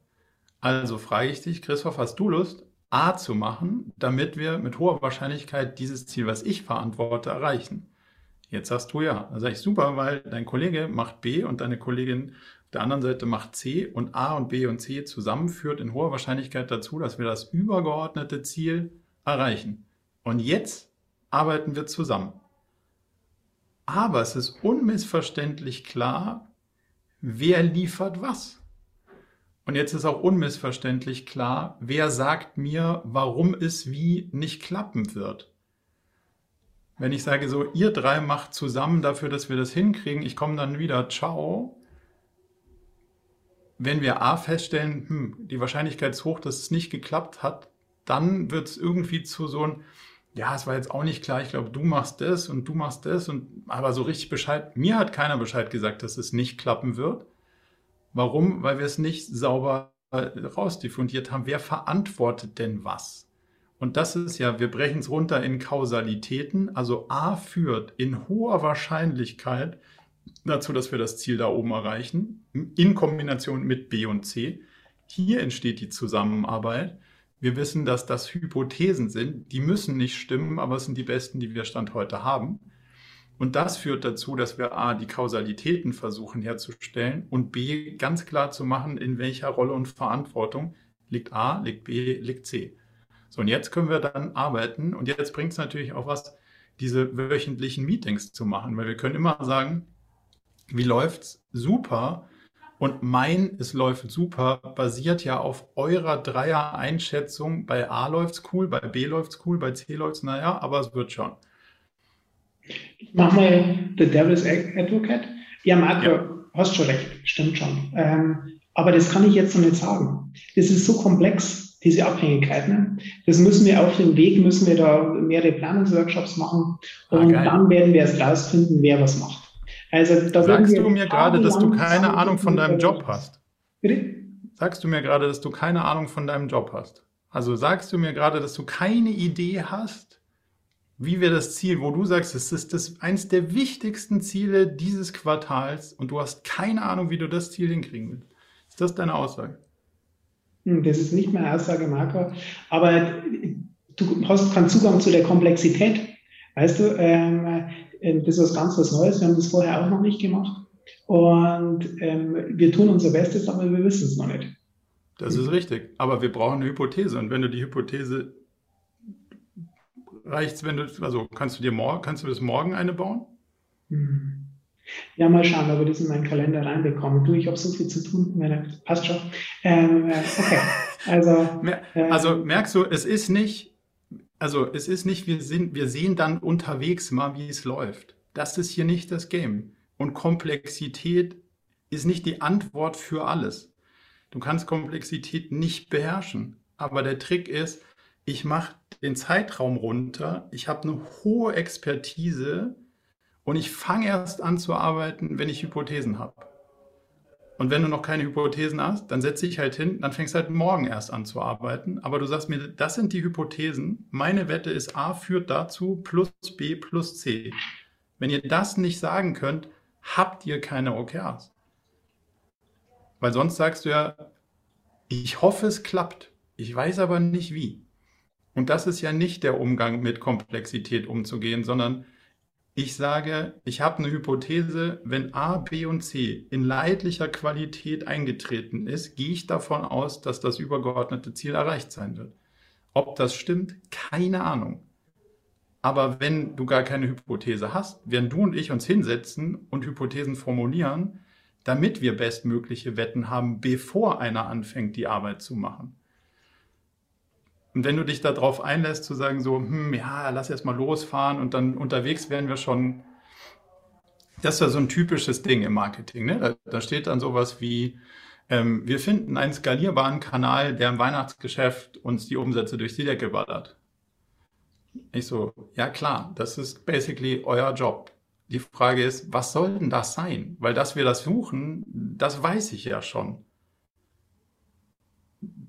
Also frage ich dich, Christoph, hast du Lust, A zu machen, damit wir mit hoher Wahrscheinlichkeit dieses Ziel, was ich verantworte, erreichen. Jetzt sagst du ja. Da sage ich super, weil dein Kollege macht B und deine Kollegin auf der anderen Seite macht C und A und B und C zusammen führt in hoher Wahrscheinlichkeit dazu, dass wir das übergeordnete Ziel erreichen. Und jetzt arbeiten wir zusammen. Aber es ist unmissverständlich klar, wer liefert was. Und jetzt ist auch unmissverständlich klar, wer sagt mir, warum es wie nicht klappen wird. Wenn ich sage so, ihr drei macht zusammen dafür, dass wir das hinkriegen, ich komme dann wieder, ciao. Wenn wir A feststellen, hm, die Wahrscheinlichkeit ist hoch, dass es nicht geklappt hat, dann wird es irgendwie zu so ein, ja, es war jetzt auch nicht klar, ich glaube, du machst das und du machst das und aber so richtig Bescheid, mir hat keiner Bescheid gesagt, dass es nicht klappen wird. Warum? Weil wir es nicht sauber rausdiffundiert haben. Wer verantwortet denn was? Und das ist ja, wir brechen es runter in Kausalitäten. Also A führt in hoher Wahrscheinlichkeit dazu, dass wir das Ziel da oben erreichen, in Kombination mit B und C. Hier entsteht die Zusammenarbeit. Wir wissen, dass das Hypothesen sind. Die müssen nicht stimmen, aber es sind die besten, die wir Stand heute haben. Und das führt dazu, dass wir A, die Kausalitäten versuchen herzustellen und B, ganz klar zu machen, in welcher Rolle und Verantwortung liegt A, liegt B, liegt C. So, und jetzt können wir dann arbeiten. Und jetzt bringt es natürlich auch was, diese wöchentlichen Meetings zu machen, weil wir können immer sagen, wie läuft's? Super. Und mein, es läuft super, basiert ja auf eurer Dreier-Einschätzung. Bei A läuft's cool, bei B läuft's cool, bei C läuft's, naja, aber es wird schon. Ich mach mal The Devil's Advocate. Ja, Marco, ja. hast schon recht, stimmt schon. Ähm, aber das kann ich jetzt noch nicht sagen. Das ist so komplex diese Abhängigkeit. Ne? Das müssen wir auf dem Weg, müssen wir da mehrere Planungsworkshops machen ah, und ah, dann werden wir erst rausfinden, wer was macht. Also Sagst du mir gerade, dass du keine Ahnung von deinem Job hast? Bitte? Sagst du mir gerade, dass du keine Ahnung von deinem Job hast? Also sagst du mir gerade, dass du keine Idee hast, wie wir das Ziel, wo du sagst, es ist das eins der wichtigsten Ziele dieses Quartals und du hast keine Ahnung, wie du das Ziel hinkriegen willst. Ist das deine Aussage? Hm, das ist nicht mehr Aussagemarker, aber du hast keinen Zugang zu der Komplexität. Weißt du, ähm, äh, das ist ganz was Neues. Wir haben das vorher auch noch nicht gemacht. Und ähm, wir tun unser Bestes, aber wir wissen es noch nicht. Das ist richtig. Aber wir brauchen eine Hypothese. Und wenn du die Hypothese reicht, wenn du, also kannst du dir morgen, kannst du bis morgen eine bauen? Hm. Ja, mal schauen, ob wir das in meinen Kalender reinbekommen. Du, ich habe so viel zu tun. Passt schon. Ähm, äh, okay. Also, äh, also merkst du, es ist nicht, also es ist nicht, wir sind, wir sehen dann unterwegs mal, wie es läuft. Das ist hier nicht das Game. Und Komplexität ist nicht die Antwort für alles. Du kannst Komplexität nicht beherrschen. Aber der Trick ist, ich mache den Zeitraum runter. Ich habe eine hohe Expertise und ich fange erst an zu arbeiten, wenn ich Hypothesen habe. Und wenn du noch keine Hypothesen hast, dann setze ich halt hin, dann fängst du halt morgen erst an zu arbeiten. Aber du sagst mir, das sind die Hypothesen. Meine Wette ist, A führt dazu plus B plus C. Wenn ihr das nicht sagen könnt, habt ihr keine OKRs. Weil sonst sagst du ja, ich hoffe, es klappt. Ich weiß aber nicht wie. Und das ist ja nicht der Umgang mit Komplexität umzugehen, sondern ich sage, ich habe eine Hypothese, wenn A, B und C in leidlicher Qualität eingetreten ist, gehe ich davon aus, dass das übergeordnete Ziel erreicht sein wird. Ob das stimmt, keine Ahnung. Aber wenn du gar keine Hypothese hast, werden du und ich uns hinsetzen und Hypothesen formulieren, damit wir bestmögliche Wetten haben, bevor einer anfängt, die Arbeit zu machen. Und wenn du dich darauf einlässt, zu sagen, so, hm, ja, lass erst mal losfahren und dann unterwegs werden wir schon, das ist ja so ein typisches Ding im Marketing. Ne? Da, da steht dann sowas wie, ähm, wir finden einen skalierbaren Kanal, der im Weihnachtsgeschäft uns die Umsätze durch die Decke ballert. Ich so, ja klar, das ist basically euer Job. Die Frage ist, was soll denn das sein? Weil dass wir das suchen, das weiß ich ja schon.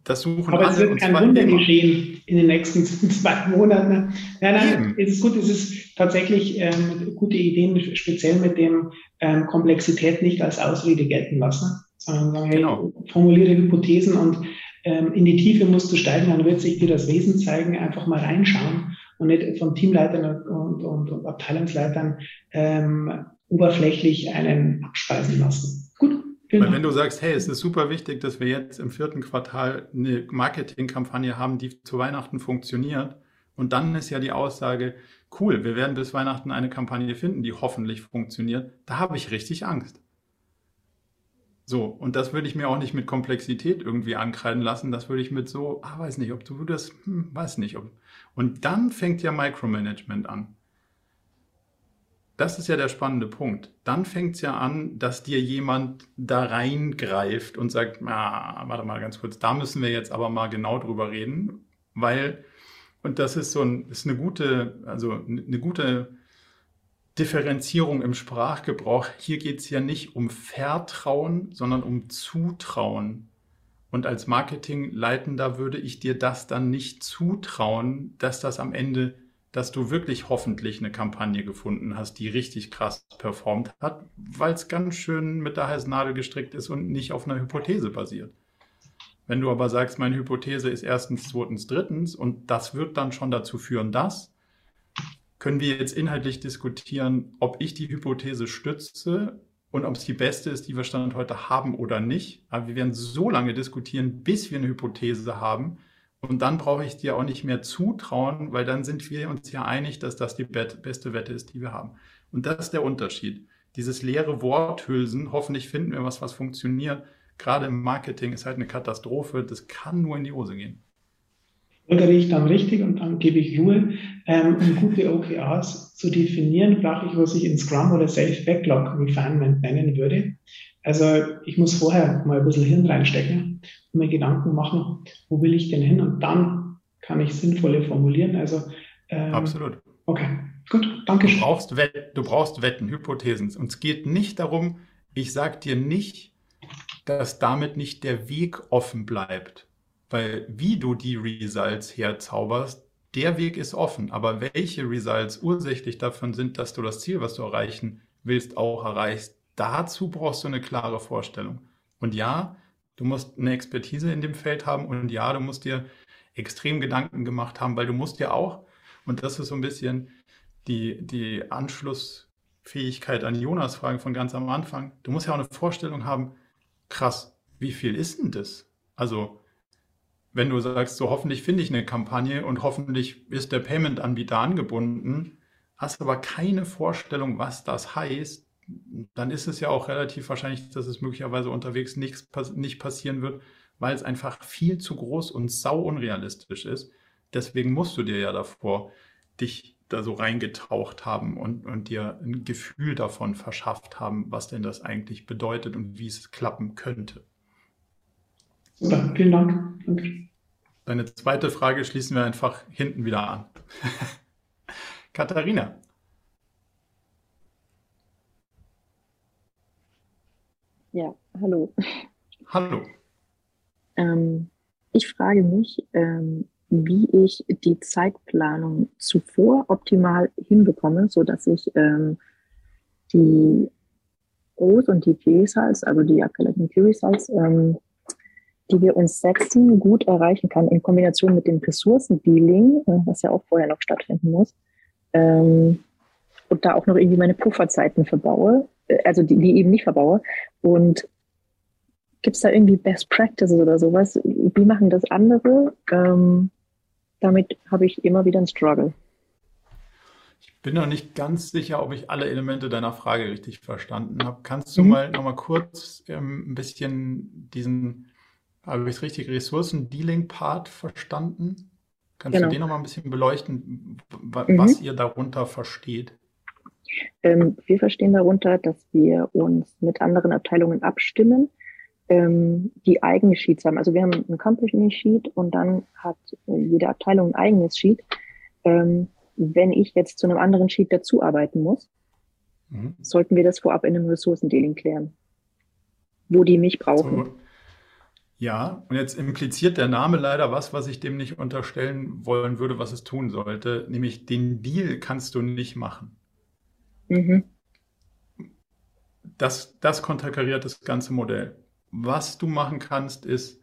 Das suchen Aber alle es wird kein Wunder immer. geschehen in den nächsten zwei Monaten. Nein, nein, es ist gut, es ist tatsächlich ähm, gute Ideen, speziell mit dem ähm, Komplexität nicht als Ausrede gelten lassen, sondern sagen, genau. hey, formuliere Hypothesen und ähm, in die Tiefe musst du steigen, dann wird sich dir das Wesen zeigen, einfach mal reinschauen und nicht von Teamleitern und, und, und Abteilungsleitern ähm, oberflächlich einen abspeisen lassen. Gut. Genau. Weil wenn du sagst, hey, es ist super wichtig, dass wir jetzt im vierten Quartal eine Marketingkampagne haben, die zu Weihnachten funktioniert, und dann ist ja die Aussage, cool, wir werden bis Weihnachten eine Kampagne finden, die hoffentlich funktioniert, da habe ich richtig Angst. So, und das würde ich mir auch nicht mit Komplexität irgendwie ankreiden lassen. Das würde ich mit so, ah, weiß nicht, ob du das, hm, weiß nicht. Ob, und dann fängt ja Micromanagement an. Das ist ja der spannende Punkt. Dann fängt es ja an, dass dir jemand da reingreift und sagt, ah, warte mal ganz kurz, da müssen wir jetzt aber mal genau drüber reden, weil, und das ist so ein, ist eine gute, also eine gute Differenzierung im Sprachgebrauch. Hier geht es ja nicht um Vertrauen, sondern um Zutrauen. Und als Marketingleitender würde ich dir das dann nicht zutrauen, dass das am Ende dass du wirklich hoffentlich eine Kampagne gefunden hast, die richtig krass performt hat, weil es ganz schön mit der heißen Nadel gestrickt ist und nicht auf einer Hypothese basiert. Wenn du aber sagst, meine Hypothese ist erstens, zweitens, drittens und das wird dann schon dazu führen, dass, können wir jetzt inhaltlich diskutieren, ob ich die Hypothese stütze und ob es die beste ist, die wir Stand heute haben oder nicht. Aber wir werden so lange diskutieren, bis wir eine Hypothese haben, und dann brauche ich dir auch nicht mehr zutrauen, weil dann sind wir uns ja einig, dass das die beste Wette ist, die wir haben. Und das ist der Unterschied. Dieses leere Worthülsen, hoffentlich finden wir was, was funktioniert. Gerade im Marketing ist halt eine Katastrophe. Das kann nur in die Hose gehen. Folgere ich dann richtig und dann gebe ich Ruhe. Ähm, um gute OKRs zu definieren, brauche ich, was ich in Scrum oder Safe Backlog Refinement nennen würde. Also ich muss vorher mal ein bisschen Hirn reinstecken und mir Gedanken machen, wo will ich denn hin? Und dann kann ich sinnvolle formulieren. Also ähm, absolut. Okay, gut, danke schön. Du brauchst, du brauchst Wetten, Hypothesen. Und es geht nicht darum, ich sage dir nicht, dass damit nicht der Weg offen bleibt. Weil wie du die Results herzauberst, der Weg ist offen. Aber welche Results ursächlich davon sind, dass du das Ziel, was du erreichen willst, auch erreichst, dazu brauchst du eine klare Vorstellung. Und ja, du musst eine Expertise in dem Feld haben und ja, du musst dir extrem Gedanken gemacht haben, weil du musst ja auch, und das ist so ein bisschen die, die Anschlussfähigkeit an Jonas Fragen von ganz am Anfang, du musst ja auch eine Vorstellung haben, krass, wie viel ist denn das? Also, wenn du sagst, so hoffentlich finde ich eine Kampagne und hoffentlich ist der Payment-Anbieter angebunden, hast aber keine Vorstellung, was das heißt, dann ist es ja auch relativ wahrscheinlich, dass es möglicherweise unterwegs nichts, nicht passieren wird, weil es einfach viel zu groß und sau unrealistisch ist. Deswegen musst du dir ja davor dich da so reingetaucht haben und, und dir ein Gefühl davon verschafft haben, was denn das eigentlich bedeutet und wie es klappen könnte. Super, vielen Dank. Danke. Deine zweite Frage schließen wir einfach hinten wieder an. Katharina. Ja, hallo. Hallo. Ähm, ich frage mich, ähm, wie ich die Zeitplanung zuvor optimal hinbekomme, sodass ich ähm, die O's und die P-Results, also die abgeleiteten P-Results, ähm, die wir uns setzen, gut erreichen kann in Kombination mit dem Ressourcendealing, äh, was ja auch vorher noch stattfinden muss. Ähm, und da auch noch irgendwie meine Pufferzeiten verbaue, also die, die eben nicht verbaue. Und gibt es da irgendwie Best Practices oder sowas? Wie machen das andere? Ähm, damit habe ich immer wieder einen Struggle. Ich bin noch nicht ganz sicher, ob ich alle Elemente deiner Frage richtig verstanden habe. Kannst du mhm. mal noch mal kurz ähm, ein bisschen diesen, habe ich es richtig, Ressourcen-Dealing-Part verstanden? Kannst genau. du den noch mal ein bisschen beleuchten, was mhm. ihr darunter versteht? Ähm, wir verstehen darunter, dass wir uns mit anderen Abteilungen abstimmen, ähm, die eigene Sheets haben. Also wir haben ein Company Sheet und dann hat äh, jede Abteilung ein eigenes Sheet. Ähm, wenn ich jetzt zu einem anderen Sheet dazuarbeiten muss, mhm. sollten wir das vorab in einem Ressourcendealing klären, wo die mich brauchen. So. Ja, und jetzt impliziert der Name leider was, was ich dem nicht unterstellen wollen würde, was es tun sollte, nämlich den Deal kannst du nicht machen. Mhm. Das, das konterkariert das ganze Modell. Was du machen kannst, ist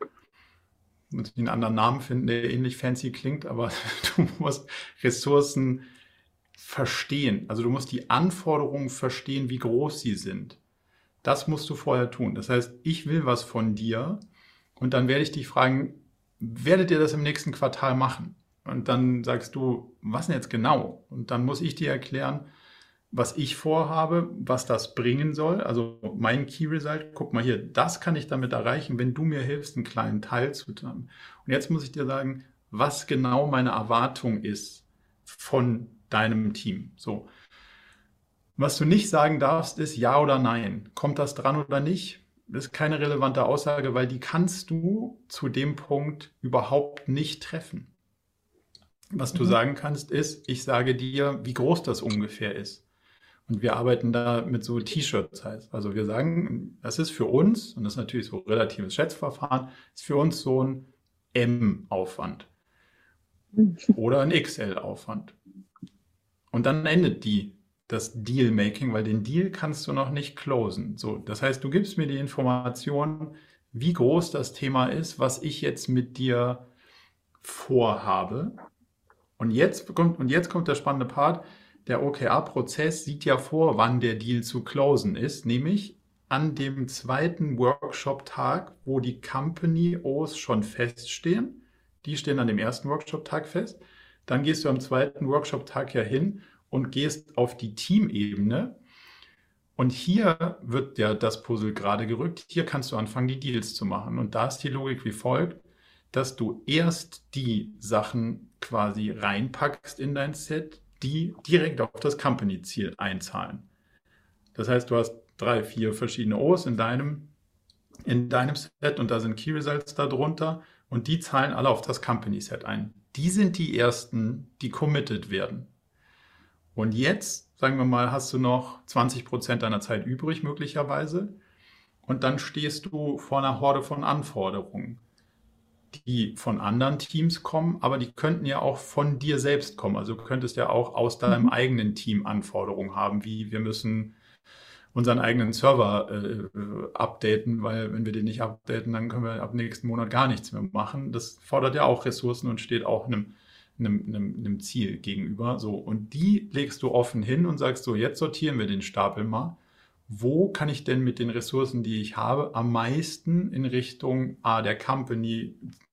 muss ich einen anderen Namen finden, der ähnlich fancy klingt, aber du musst Ressourcen verstehen. Also du musst die Anforderungen verstehen, wie groß sie sind. Das musst du vorher tun. Das heißt, ich will was von dir und dann werde ich dich fragen, werdet ihr das im nächsten Quartal machen? Und dann sagst du, was denn jetzt genau? Und dann muss ich dir erklären, was ich vorhabe, was das bringen soll. Also mein Key Result, guck mal hier, das kann ich damit erreichen, wenn du mir hilfst, einen kleinen Teil zu tun. Und jetzt muss ich dir sagen, was genau meine Erwartung ist von deinem Team. So. Was du nicht sagen darfst, ist ja oder nein. Kommt das dran oder nicht? Das ist keine relevante Aussage, weil die kannst du zu dem Punkt überhaupt nicht treffen. Was du mhm. sagen kannst, ist, ich sage dir, wie groß das ungefähr ist. Und wir arbeiten da mit so T-Shirts heißt. Also wir sagen, das ist für uns, und das ist natürlich so relatives Schätzverfahren, ist für uns so ein M-Aufwand. Mhm. Oder ein XL-Aufwand. Und dann endet die, das Deal-Making, weil den Deal kannst du noch nicht closen. So, das heißt, du gibst mir die Information, wie groß das Thema ist, was ich jetzt mit dir vorhabe. Und jetzt kommt, und jetzt kommt der spannende Part. Der OKR-Prozess sieht ja vor, wann der Deal zu closen ist, nämlich an dem zweiten Workshop-Tag, wo die Company-Os schon feststehen. Die stehen an dem ersten Workshop-Tag fest. Dann gehst du am zweiten Workshop-Tag ja hin und gehst auf die Teamebene. Und hier wird ja das Puzzle gerade gerückt. Hier kannst du anfangen, die Deals zu machen. Und da ist die Logik wie folgt, dass du erst die Sachen quasi reinpackst in dein Set, die direkt auf das Company-Ziel einzahlen. Das heißt, du hast drei, vier verschiedene O's in deinem, in deinem Set und da sind Key Results darunter und die zahlen alle auf das Company-Set ein. Die sind die ersten, die committed werden. Und jetzt, sagen wir mal, hast du noch 20 Prozent deiner Zeit übrig möglicherweise und dann stehst du vor einer Horde von Anforderungen die von anderen Teams kommen, aber die könnten ja auch von dir selbst kommen. Also du könntest ja auch aus deinem mhm. eigenen Team Anforderungen haben, wie wir müssen unseren eigenen Server äh, updaten, weil wenn wir den nicht updaten, dann können wir ab nächsten Monat gar nichts mehr machen. Das fordert ja auch Ressourcen und steht auch einem, einem, einem, einem Ziel gegenüber. So, und die legst du offen hin und sagst so, jetzt sortieren wir den Stapel mal wo kann ich denn mit den Ressourcen, die ich habe, am meisten in Richtung A, der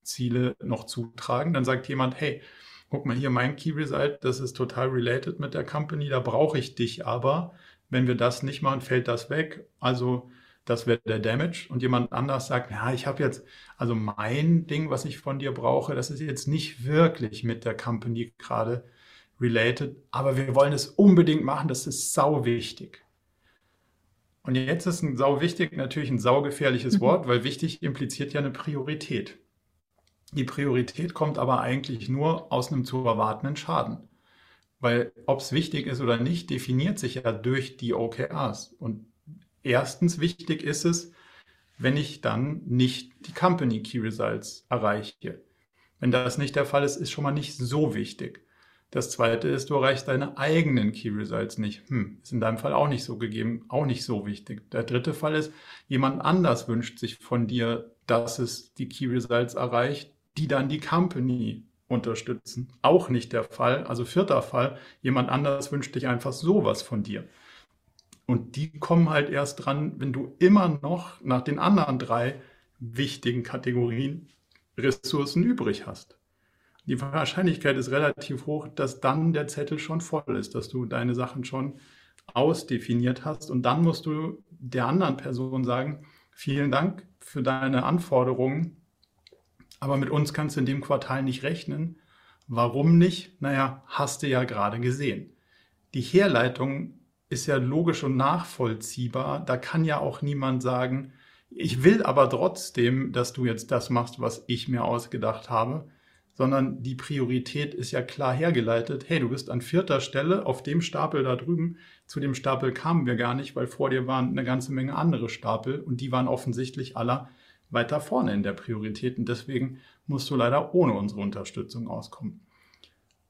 Company-Ziele noch zutragen. Dann sagt jemand, hey, guck mal hier, mein Key Result, das ist total related mit der Company, da brauche ich dich aber. Wenn wir das nicht machen, fällt das weg. Also das wäre der Damage. Und jemand anders sagt, ja, ich habe jetzt, also mein Ding, was ich von dir brauche, das ist jetzt nicht wirklich mit der Company gerade related, aber wir wollen es unbedingt machen, das ist sau wichtig. Und jetzt ist ein sau wichtig, natürlich ein saugefährliches mhm. Wort, weil wichtig impliziert ja eine Priorität. Die Priorität kommt aber eigentlich nur aus einem zu erwartenden Schaden. Weil ob es wichtig ist oder nicht, definiert sich ja durch die OKRs. Und erstens wichtig ist es, wenn ich dann nicht die Company Key Results erreiche. Wenn das nicht der Fall ist, ist schon mal nicht so wichtig. Das zweite ist, du erreichst deine eigenen Key Results nicht. Hm, ist in deinem Fall auch nicht so gegeben, auch nicht so wichtig. Der dritte Fall ist, jemand anders wünscht sich von dir, dass es die Key Results erreicht, die dann die Company unterstützen. Auch nicht der Fall. Also vierter Fall, jemand anders wünscht dich einfach sowas von dir. Und die kommen halt erst dran, wenn du immer noch nach den anderen drei wichtigen Kategorien Ressourcen übrig hast die Wahrscheinlichkeit ist relativ hoch, dass dann der Zettel schon voll ist, dass du deine Sachen schon ausdefiniert hast. Und dann musst du der anderen Person sagen, vielen Dank für deine Anforderungen, aber mit uns kannst du in dem Quartal nicht rechnen. Warum nicht? Naja, hast du ja gerade gesehen. Die Herleitung ist ja logisch und nachvollziehbar. Da kann ja auch niemand sagen, ich will aber trotzdem, dass du jetzt das machst, was ich mir ausgedacht habe sondern die Priorität ist ja klar hergeleitet. Hey, du bist an vierter Stelle auf dem Stapel da drüben. Zu dem Stapel kamen wir gar nicht, weil vor dir waren eine ganze Menge andere Stapel und die waren offensichtlich aller weiter vorne in der Priorität und deswegen musst du leider ohne unsere Unterstützung auskommen.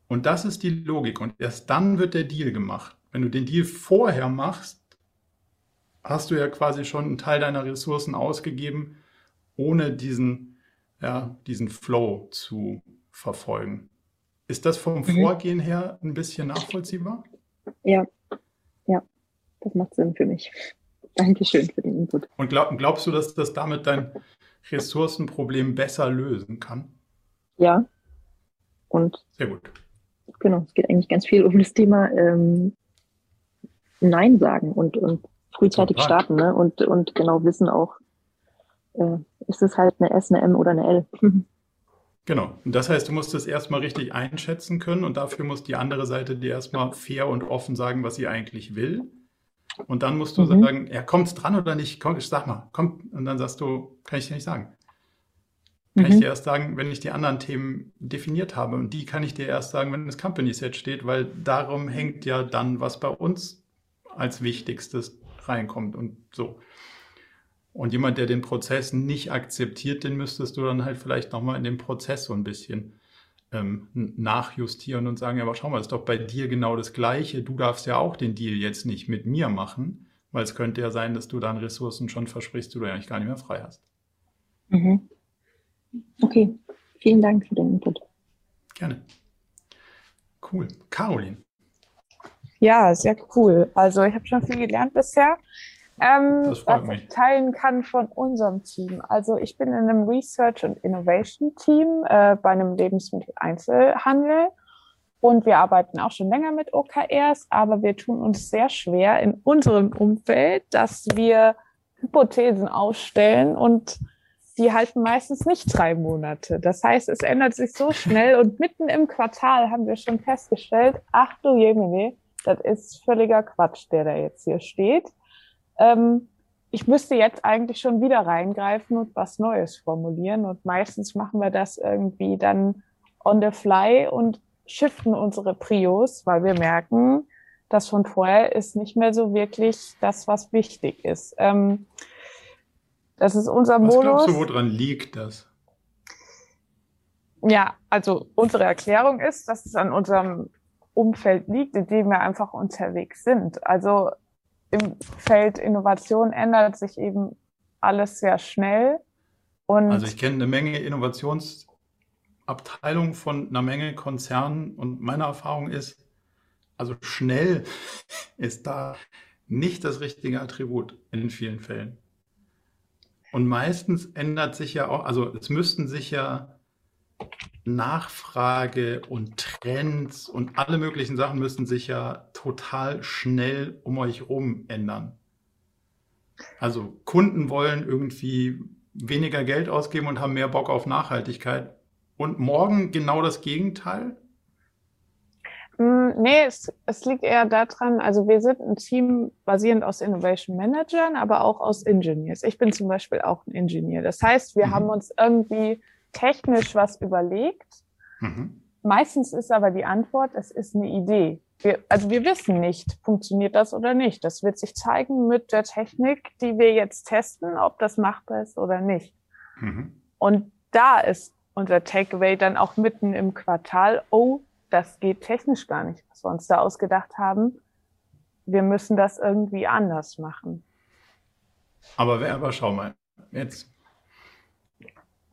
Und das ist die Logik und erst dann wird der Deal gemacht. Wenn du den Deal vorher machst, hast du ja quasi schon einen Teil deiner Ressourcen ausgegeben, ohne diesen ja, diesen Flow zu verfolgen. Ist das vom Mhm. Vorgehen her ein bisschen nachvollziehbar? Ja, ja, das macht Sinn für mich. Dankeschön für den Input. Und glaub, glaubst du, dass das damit dein Ressourcenproblem besser lösen kann? Ja, und Sehr gut. genau, es geht eigentlich ganz viel um das Thema ähm, Nein sagen und, und frühzeitig Total. starten ne? und, und genau wissen auch, äh, ist es halt eine S, eine M oder eine L. Genau. Und das heißt, du musst es erstmal richtig einschätzen können und dafür muss die andere Seite dir erstmal fair und offen sagen, was sie eigentlich will. Und dann musst du Mhm. sagen, ja, kommt's dran oder nicht? Komm, sag mal, komm. Und dann sagst du, kann ich dir nicht sagen. Kann ich Mhm. dir erst sagen, wenn ich die anderen Themen definiert habe. Und die kann ich dir erst sagen, wenn das Company Set steht, weil darum hängt ja dann, was bei uns als Wichtigstes reinkommt und so. Und jemand, der den Prozess nicht akzeptiert, den müsstest du dann halt vielleicht nochmal in dem Prozess so ein bisschen ähm, nachjustieren und sagen, ja, aber schau mal, ist doch bei dir genau das Gleiche. Du darfst ja auch den Deal jetzt nicht mit mir machen, weil es könnte ja sein, dass du dann Ressourcen schon versprichst, die du eigentlich gar nicht mehr frei hast. Mhm. Okay, vielen Dank für den Input. Gerne. Cool. Caroline. Ja, sehr cool. Also ich habe schon viel gelernt bisher. Ähm, Das freut was mich. ich teilen kann von unserem Team. Also ich bin in einem Research und Innovation Team äh, bei einem Lebensmitteleinzelhandel und wir arbeiten auch schon länger mit OKRs, aber wir tun uns sehr schwer in unserem Umfeld, dass wir Hypothesen aufstellen und die halten meistens nicht drei Monate. Das heißt, es ändert sich so schnell und mitten im Quartal haben wir schon festgestellt, ach du Jemine, das ist völliger Quatsch, der da jetzt hier steht. Ähm, ich müsste jetzt eigentlich schon wieder reingreifen und was Neues formulieren. Und meistens machen wir das irgendwie dann on the fly und shiften unsere Prios, weil wir merken, das von vorher ist nicht mehr so wirklich das, was wichtig ist. Ähm, das ist unser Was Modus. glaubst du, woran liegt das? Ja, also unsere Erklärung ist, dass es an unserem Umfeld liegt, in dem wir einfach unterwegs sind. Also im Feld Innovation ändert sich eben alles sehr schnell. Und Also ich kenne eine Menge Innovationsabteilungen von einer Menge Konzernen und meine Erfahrung ist, also schnell ist da nicht das richtige Attribut in vielen Fällen. Und meistens ändert sich ja auch, also es müssten sich ja Nachfrage und Trends und alle möglichen Sachen müssen sich ja total schnell um euch rum ändern. Also Kunden wollen irgendwie weniger Geld ausgeben und haben mehr Bock auf Nachhaltigkeit. Und morgen genau das Gegenteil? Mm, Nee, es, es liegt eher daran, also wir sind ein Team basierend aus Innovation Managern, aber auch aus Engineers. Ich bin zum Beispiel auch ein Ingenieur. Das heißt, wir Mhm. haben uns irgendwie technisch was überlegt. Mhm. Meistens ist aber die Antwort, es ist eine Idee. Wir, also wir wissen nicht, funktioniert das oder nicht. Das wird sich zeigen mit der Technik, die wir jetzt testen, ob das machbar ist oder nicht. Mhm. Und da ist unser Takeaway dann auch mitten im Quartal, oh, das geht technisch gar nicht, was wir uns da ausgedacht haben. Wir müssen das irgendwie anders machen. Aber, wer- aber schau mal, jetzt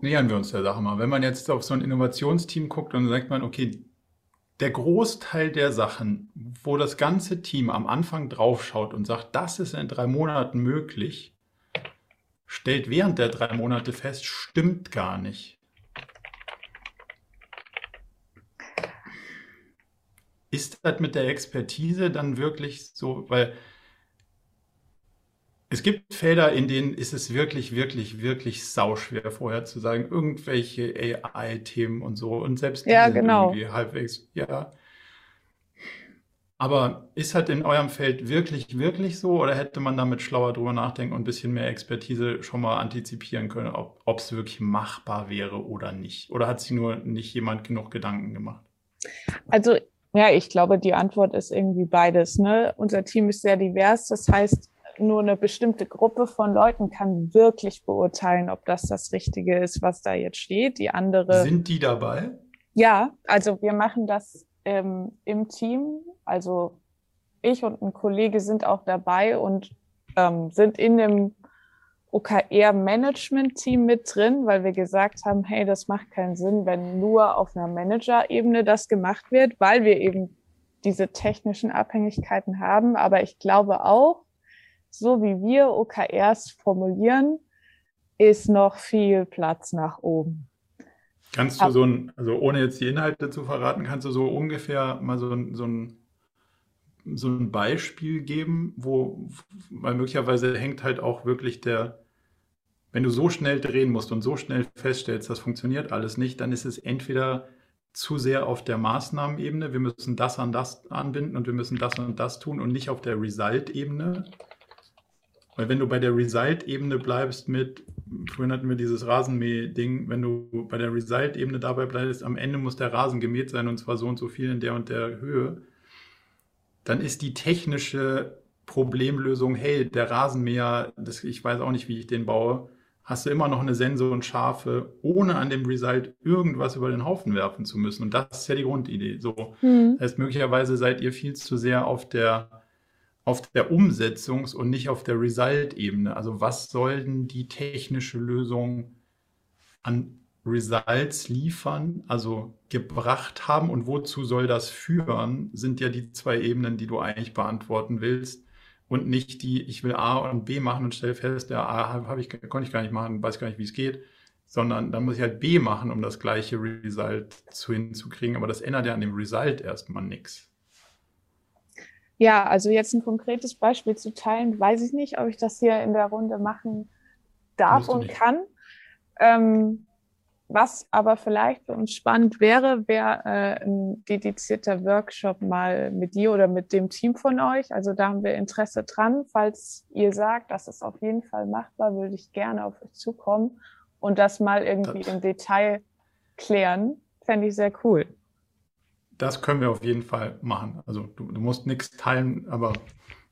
nähern wir uns der Sache mal. Wenn man jetzt auf so ein Innovationsteam guckt und sagt man, okay, der Großteil der Sachen, wo das ganze Team am Anfang draufschaut und sagt, das ist in drei Monaten möglich, stellt während der drei Monate fest, stimmt gar nicht. Ist das mit der Expertise dann wirklich so, weil es gibt Felder, in denen ist es wirklich, wirklich, wirklich sauschwer vorher zu sagen, irgendwelche AI-Themen und so. Und selbst die Ja, sind genau. irgendwie halbwegs, ja. Aber ist halt in eurem Feld wirklich, wirklich so? Oder hätte man damit schlauer drüber nachdenken und ein bisschen mehr Expertise schon mal antizipieren können, ob es wirklich machbar wäre oder nicht? Oder hat sich nur nicht jemand genug Gedanken gemacht? Also, ja, ich glaube, die Antwort ist irgendwie beides. Ne? Unser Team ist sehr divers. Das heißt, nur eine bestimmte Gruppe von Leuten kann wirklich beurteilen, ob das das Richtige ist, was da jetzt steht. Die andere. Sind die dabei? Ja, also wir machen das ähm, im Team. Also ich und ein Kollege sind auch dabei und ähm, sind in dem OKR-Management-Team mit drin, weil wir gesagt haben, hey, das macht keinen Sinn, wenn nur auf einer Manager-Ebene das gemacht wird, weil wir eben diese technischen Abhängigkeiten haben. Aber ich glaube auch, so wie wir OKRs formulieren, ist noch viel Platz nach oben. Kannst du so ein, also ohne jetzt die Inhalte zu verraten, kannst du so ungefähr mal so ein, so ein, so ein Beispiel geben, wo, weil möglicherweise hängt halt auch wirklich der, wenn du so schnell drehen musst und so schnell feststellst, das funktioniert alles nicht, dann ist es entweder zu sehr auf der Maßnahmenebene, wir müssen das an das anbinden und wir müssen das und das tun und nicht auf der Result-Ebene. Weil wenn du bei der Result-Ebene bleibst mit, vorhin hatten wir dieses Rasenmäh-Ding, wenn du bei der Result-Ebene dabei bleibst, am Ende muss der Rasen gemäht sein und zwar so und so viel in der und der Höhe, dann ist die technische Problemlösung, hey, der Rasenmäher, das, ich weiß auch nicht, wie ich den baue, hast du immer noch eine Sensor und Scharfe, ohne an dem Result irgendwas über den Haufen werfen zu müssen. Und das ist ja die Grundidee. So. Mhm. Das heißt, möglicherweise seid ihr viel zu sehr auf der auf der Umsetzungs- und nicht auf der Result-Ebene. Also was soll denn die technische Lösung an Results liefern, also gebracht haben und wozu soll das führen, sind ja die zwei Ebenen, die du eigentlich beantworten willst und nicht die, ich will A und B machen und stelle fest, ja, A habe ich, konnte ich gar nicht machen, weiß gar nicht, wie es geht, sondern dann muss ich halt B machen, um das gleiche Result zu hinzukriegen, aber das ändert ja an dem Result erstmal nichts. Ja, also jetzt ein konkretes Beispiel zu teilen, weiß ich nicht, ob ich das hier in der Runde machen darf und nicht. kann. Ähm, was aber vielleicht für uns spannend wäre, wäre äh, ein dedizierter Workshop mal mit dir oder mit dem Team von euch. Also da haben wir Interesse dran. Falls ihr sagt, das ist auf jeden Fall machbar, würde ich gerne auf euch zukommen und das mal irgendwie das. im Detail klären. Fände ich sehr cool das können wir auf jeden Fall machen. Also du, du musst nichts teilen, aber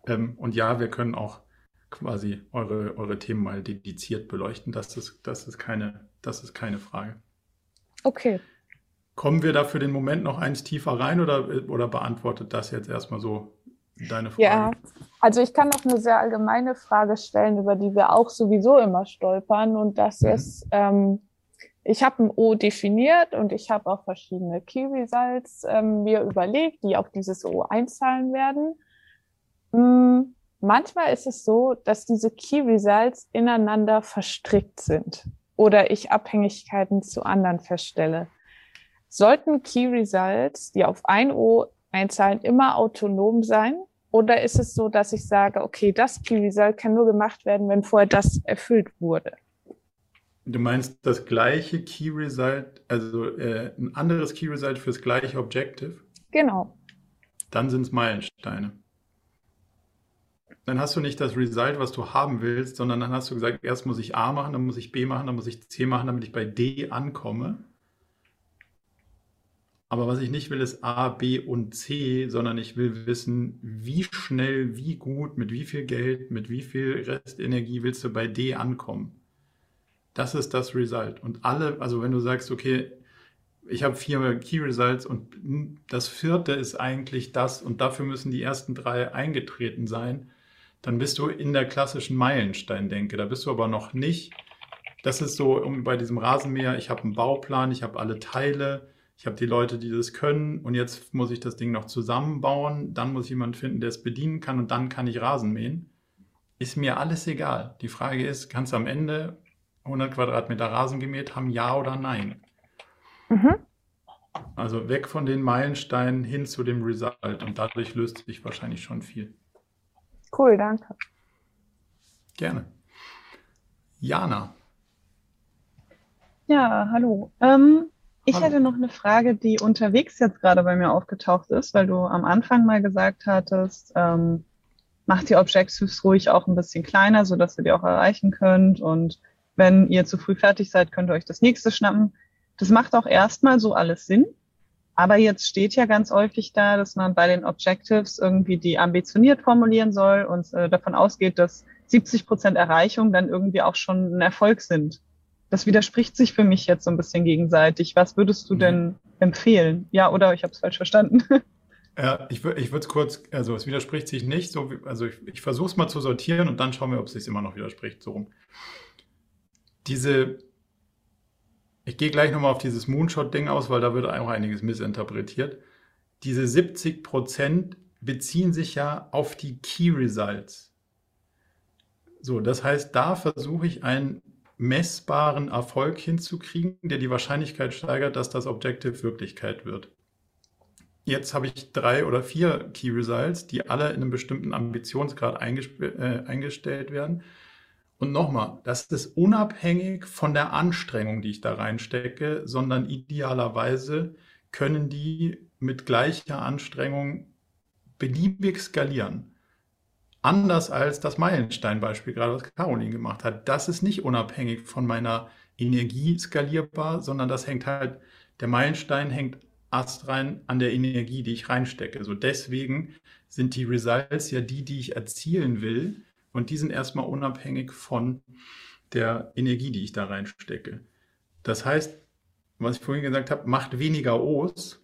ähm, und ja, wir können auch quasi eure, eure Themen mal dediziert beleuchten. Das ist, das ist keine, das ist keine Frage. Okay. Kommen wir da für den Moment noch eins tiefer rein oder, oder beantwortet das jetzt erstmal so deine Frage? Ja, also ich kann noch eine sehr allgemeine Frage stellen, über die wir auch sowieso immer stolpern und das mhm. ist, ähm, ich habe ein O definiert und ich habe auch verschiedene Key Results ähm, mir überlegt, die auf dieses O einzahlen werden. Hm, manchmal ist es so, dass diese Key Results ineinander verstrickt sind oder ich Abhängigkeiten zu anderen feststelle. Sollten Key Results, die auf ein O einzahlen, immer autonom sein? Oder ist es so, dass ich sage, okay, das Key Result kann nur gemacht werden, wenn vorher das erfüllt wurde? Du meinst das gleiche Key Result, also äh, ein anderes Key Result für das gleiche Objective? Genau. Dann sind es Meilensteine. Dann hast du nicht das Result, was du haben willst, sondern dann hast du gesagt, erst muss ich A machen, dann muss ich B machen, dann muss ich C machen, damit ich bei D ankomme. Aber was ich nicht will, ist A, B und C, sondern ich will wissen, wie schnell, wie gut, mit wie viel Geld, mit wie viel Restenergie willst du bei D ankommen. Das ist das Result. Und alle, also wenn du sagst, okay, ich habe vier Key Results und das vierte ist eigentlich das und dafür müssen die ersten drei eingetreten sein, dann bist du in der klassischen Meilenstein-Denke. Da bist du aber noch nicht. Das ist so um, bei diesem Rasenmäher, ich habe einen Bauplan, ich habe alle Teile, ich habe die Leute, die das können und jetzt muss ich das Ding noch zusammenbauen, dann muss ich jemanden finden, der es bedienen kann und dann kann ich Rasen mähen. Ist mir alles egal. Die Frage ist, du am Ende 100 Quadratmeter Rasen gemäht haben, ja oder nein? Mhm. Also weg von den Meilensteinen hin zu dem Result und dadurch löst sich wahrscheinlich schon viel. Cool, danke. Gerne. Jana. Ja, hallo. Ähm, ich hallo. hätte noch eine Frage, die unterwegs jetzt gerade bei mir aufgetaucht ist, weil du am Anfang mal gesagt hattest, ähm, macht die Objectives ruhig auch ein bisschen kleiner, sodass ihr die auch erreichen könnt und wenn ihr zu früh fertig seid, könnt ihr euch das nächste schnappen. Das macht auch erstmal so alles Sinn. Aber jetzt steht ja ganz häufig da, dass man bei den Objectives irgendwie die ambitioniert formulieren soll und äh, davon ausgeht, dass 70 Prozent Erreichung dann irgendwie auch schon ein Erfolg sind. Das widerspricht sich für mich jetzt so ein bisschen gegenseitig. Was würdest du mhm. denn empfehlen? Ja, oder ich habe es falsch verstanden. Ja, ich, ich würde es kurz, also es widerspricht sich nicht, so wie, also ich, ich versuche es mal zu sortieren und dann schauen wir, ob es sich immer noch widerspricht, so rum. Diese, ich gehe gleich nochmal auf dieses Moonshot-Ding aus, weil da wird auch einiges missinterpretiert. Diese 70 Prozent beziehen sich ja auf die Key Results. So, das heißt, da versuche ich einen messbaren Erfolg hinzukriegen, der die Wahrscheinlichkeit steigert, dass das Objective Wirklichkeit wird. Jetzt habe ich drei oder vier Key Results, die alle in einem bestimmten Ambitionsgrad äh, eingestellt werden. Und nochmal, das ist unabhängig von der Anstrengung, die ich da reinstecke, sondern idealerweise können die mit gleicher Anstrengung beliebig skalieren. Anders als das Meilenstein-Beispiel gerade, was Caroline gemacht hat. Das ist nicht unabhängig von meiner Energie skalierbar, sondern das hängt halt, der Meilenstein hängt astrein an der Energie, die ich reinstecke. So deswegen sind die Results ja die, die ich erzielen will. Und die sind erstmal unabhängig von der Energie, die ich da reinstecke. Das heißt, was ich vorhin gesagt habe, macht weniger O's.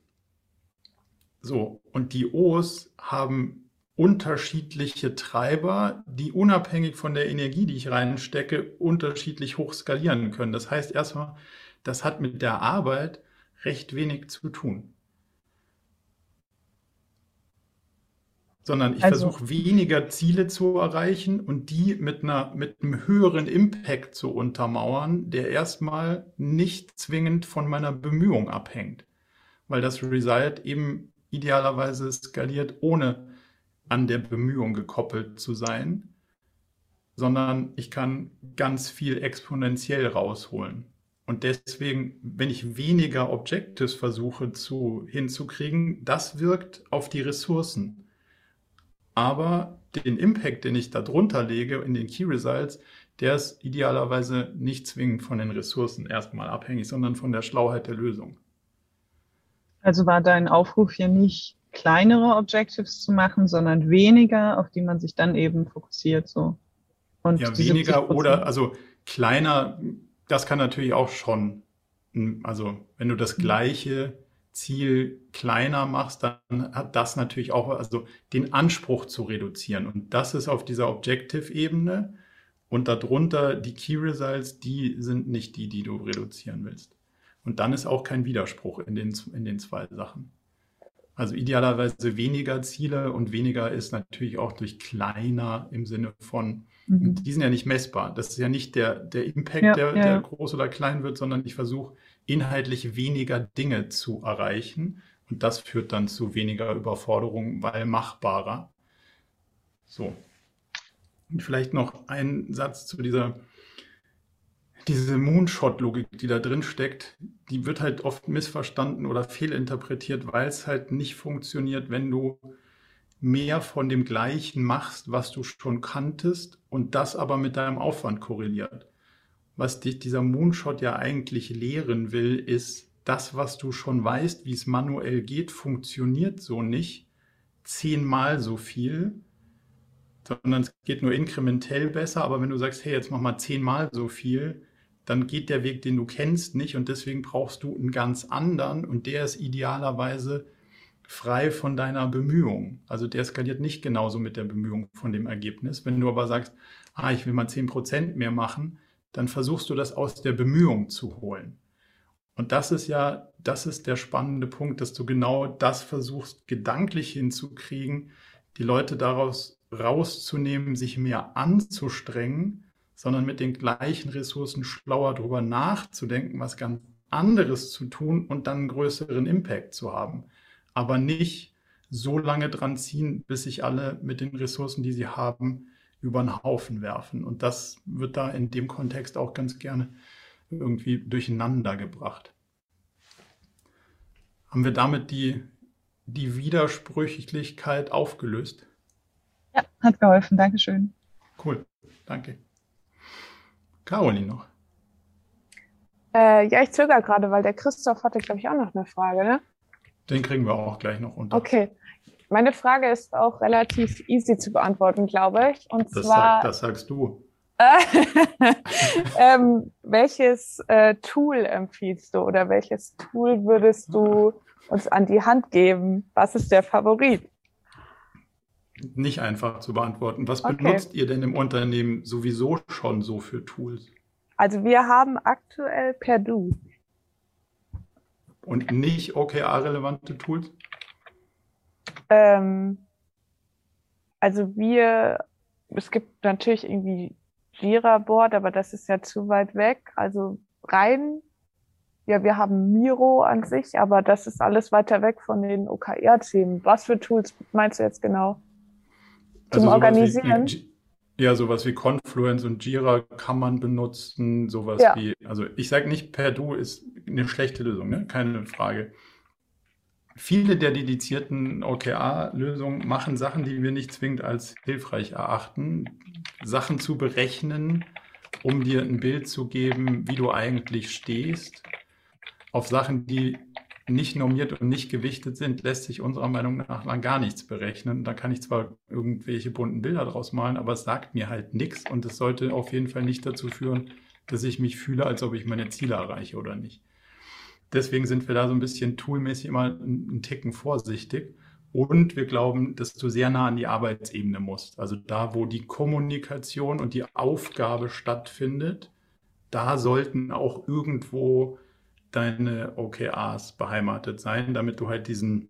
So, und die O's haben unterschiedliche Treiber, die unabhängig von der Energie, die ich reinstecke, unterschiedlich hoch skalieren können. Das heißt erstmal, das hat mit der Arbeit recht wenig zu tun. Sondern ich also, versuche weniger Ziele zu erreichen und die mit, einer, mit einem höheren Impact zu untermauern, der erstmal nicht zwingend von meiner Bemühung abhängt. Weil das Result eben idealerweise skaliert, ohne an der Bemühung gekoppelt zu sein, sondern ich kann ganz viel exponentiell rausholen. Und deswegen, wenn ich weniger Objectives versuche zu, hinzukriegen, das wirkt auf die Ressourcen. Aber den Impact, den ich da drunter lege in den Key Results, der ist idealerweise nicht zwingend von den Ressourcen erstmal abhängig, sondern von der Schlauheit der Lösung. Also war dein Aufruf hier nicht kleinere Objectives zu machen, sondern weniger, auf die man sich dann eben fokussiert, so. Und ja, weniger oder, also kleiner das kann natürlich auch schon, also wenn du das mhm. gleiche Ziel kleiner machst, dann hat das natürlich auch, also den Anspruch zu reduzieren. Und das ist auf dieser Objective-Ebene. Und darunter die Key Results, die sind nicht die, die du reduzieren willst. Und dann ist auch kein Widerspruch in den, in den zwei Sachen. Also idealerweise weniger Ziele und weniger ist natürlich auch durch kleiner im Sinne von Mhm. Die sind ja nicht messbar. Das ist ja nicht der, der Impact, ja, der, ja. der groß oder klein wird, sondern ich versuche inhaltlich weniger Dinge zu erreichen. Und das führt dann zu weniger Überforderung, weil machbarer. So. Und vielleicht noch ein Satz zu dieser, diese Moonshot-Logik, die da drin steckt, die wird halt oft missverstanden oder fehlinterpretiert, weil es halt nicht funktioniert, wenn du mehr von dem Gleichen machst, was du schon kanntest und das aber mit deinem Aufwand korreliert. Was dich dieser Moonshot ja eigentlich lehren will, ist, das, was du schon weißt, wie es manuell geht, funktioniert so nicht zehnmal so viel, sondern es geht nur inkrementell besser. Aber wenn du sagst, hey, jetzt mach mal zehnmal so viel, dann geht der Weg, den du kennst, nicht und deswegen brauchst du einen ganz anderen und der ist idealerweise frei von deiner Bemühung. Also der skaliert nicht genauso mit der Bemühung von dem Ergebnis. Wenn du aber sagst, ah, ich will mal 10% mehr machen, dann versuchst du das aus der Bemühung zu holen. Und das ist ja, das ist der spannende Punkt, dass du genau das versuchst, gedanklich hinzukriegen, die Leute daraus rauszunehmen, sich mehr anzustrengen, sondern mit den gleichen Ressourcen schlauer darüber nachzudenken, was ganz anderes zu tun und dann einen größeren Impact zu haben aber nicht so lange dran ziehen, bis sich alle mit den Ressourcen, die sie haben, über den Haufen werfen. Und das wird da in dem Kontext auch ganz gerne irgendwie durcheinander gebracht. Haben wir damit die, die Widersprüchlichkeit aufgelöst? Ja, hat geholfen. Dankeschön. Cool, danke. Caroline noch. Äh, ja, ich zögere gerade, weil der Christoph hatte, glaube ich, auch noch eine Frage. Ne? Den kriegen wir auch gleich noch unter. Okay. Meine Frage ist auch relativ easy zu beantworten, glaube ich. Und das zwar. Sag, das sagst du. ähm, welches äh, Tool empfiehlst du oder welches Tool würdest du uns an die Hand geben. Was ist der Favorit? Nicht einfach zu beantworten. Was okay. benutzt ihr denn im Unternehmen sowieso schon so für Tools? Also wir haben aktuell Perdue. Und nicht OKR-relevante Tools? Ähm, also wir, es gibt natürlich irgendwie Jira-Board, aber das ist ja zu weit weg. Also rein, ja, wir haben Miro an sich, aber das ist alles weiter weg von den OKR-Themen. Was für Tools meinst du jetzt genau? Zum also Organisieren? Wie, ja, sowas wie Confluence und Jira kann man benutzen, sowas ja. wie, also ich sage nicht, Perdue ist eine schlechte Lösung, ne? keine Frage. Viele der dedizierten OKR-Lösungen machen Sachen, die wir nicht zwingend als hilfreich erachten. Sachen zu berechnen, um dir ein Bild zu geben, wie du eigentlich stehst. Auf Sachen, die nicht normiert und nicht gewichtet sind, lässt sich unserer Meinung nach dann gar nichts berechnen. Da kann ich zwar irgendwelche bunten Bilder draus malen, aber es sagt mir halt nichts und es sollte auf jeden Fall nicht dazu führen, dass ich mich fühle, als ob ich meine Ziele erreiche oder nicht. Deswegen sind wir da so ein bisschen toolmäßig immer einen Ticken vorsichtig. Und wir glauben, dass du sehr nah an die Arbeitsebene musst. Also da, wo die Kommunikation und die Aufgabe stattfindet, da sollten auch irgendwo deine OKRs beheimatet sein, damit du halt diesen,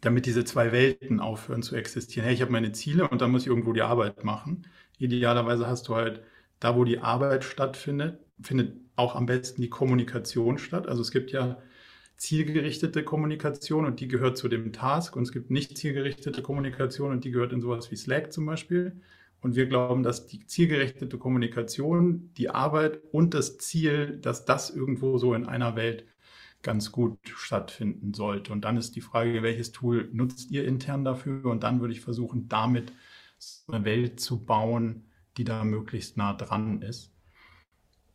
damit diese zwei Welten aufhören zu existieren. Hey, ich habe meine Ziele und dann muss ich irgendwo die Arbeit machen. Idealerweise hast du halt da, wo die Arbeit stattfindet, findet auch am besten die Kommunikation statt. Also es gibt ja zielgerichtete Kommunikation und die gehört zu dem Task und es gibt nicht zielgerichtete Kommunikation und die gehört in sowas wie Slack zum Beispiel. Und wir glauben, dass die zielgerichtete Kommunikation, die Arbeit und das Ziel, dass das irgendwo so in einer Welt ganz gut stattfinden sollte. Und dann ist die Frage, welches Tool nutzt ihr intern dafür? Und dann würde ich versuchen, damit eine Welt zu bauen, die da möglichst nah dran ist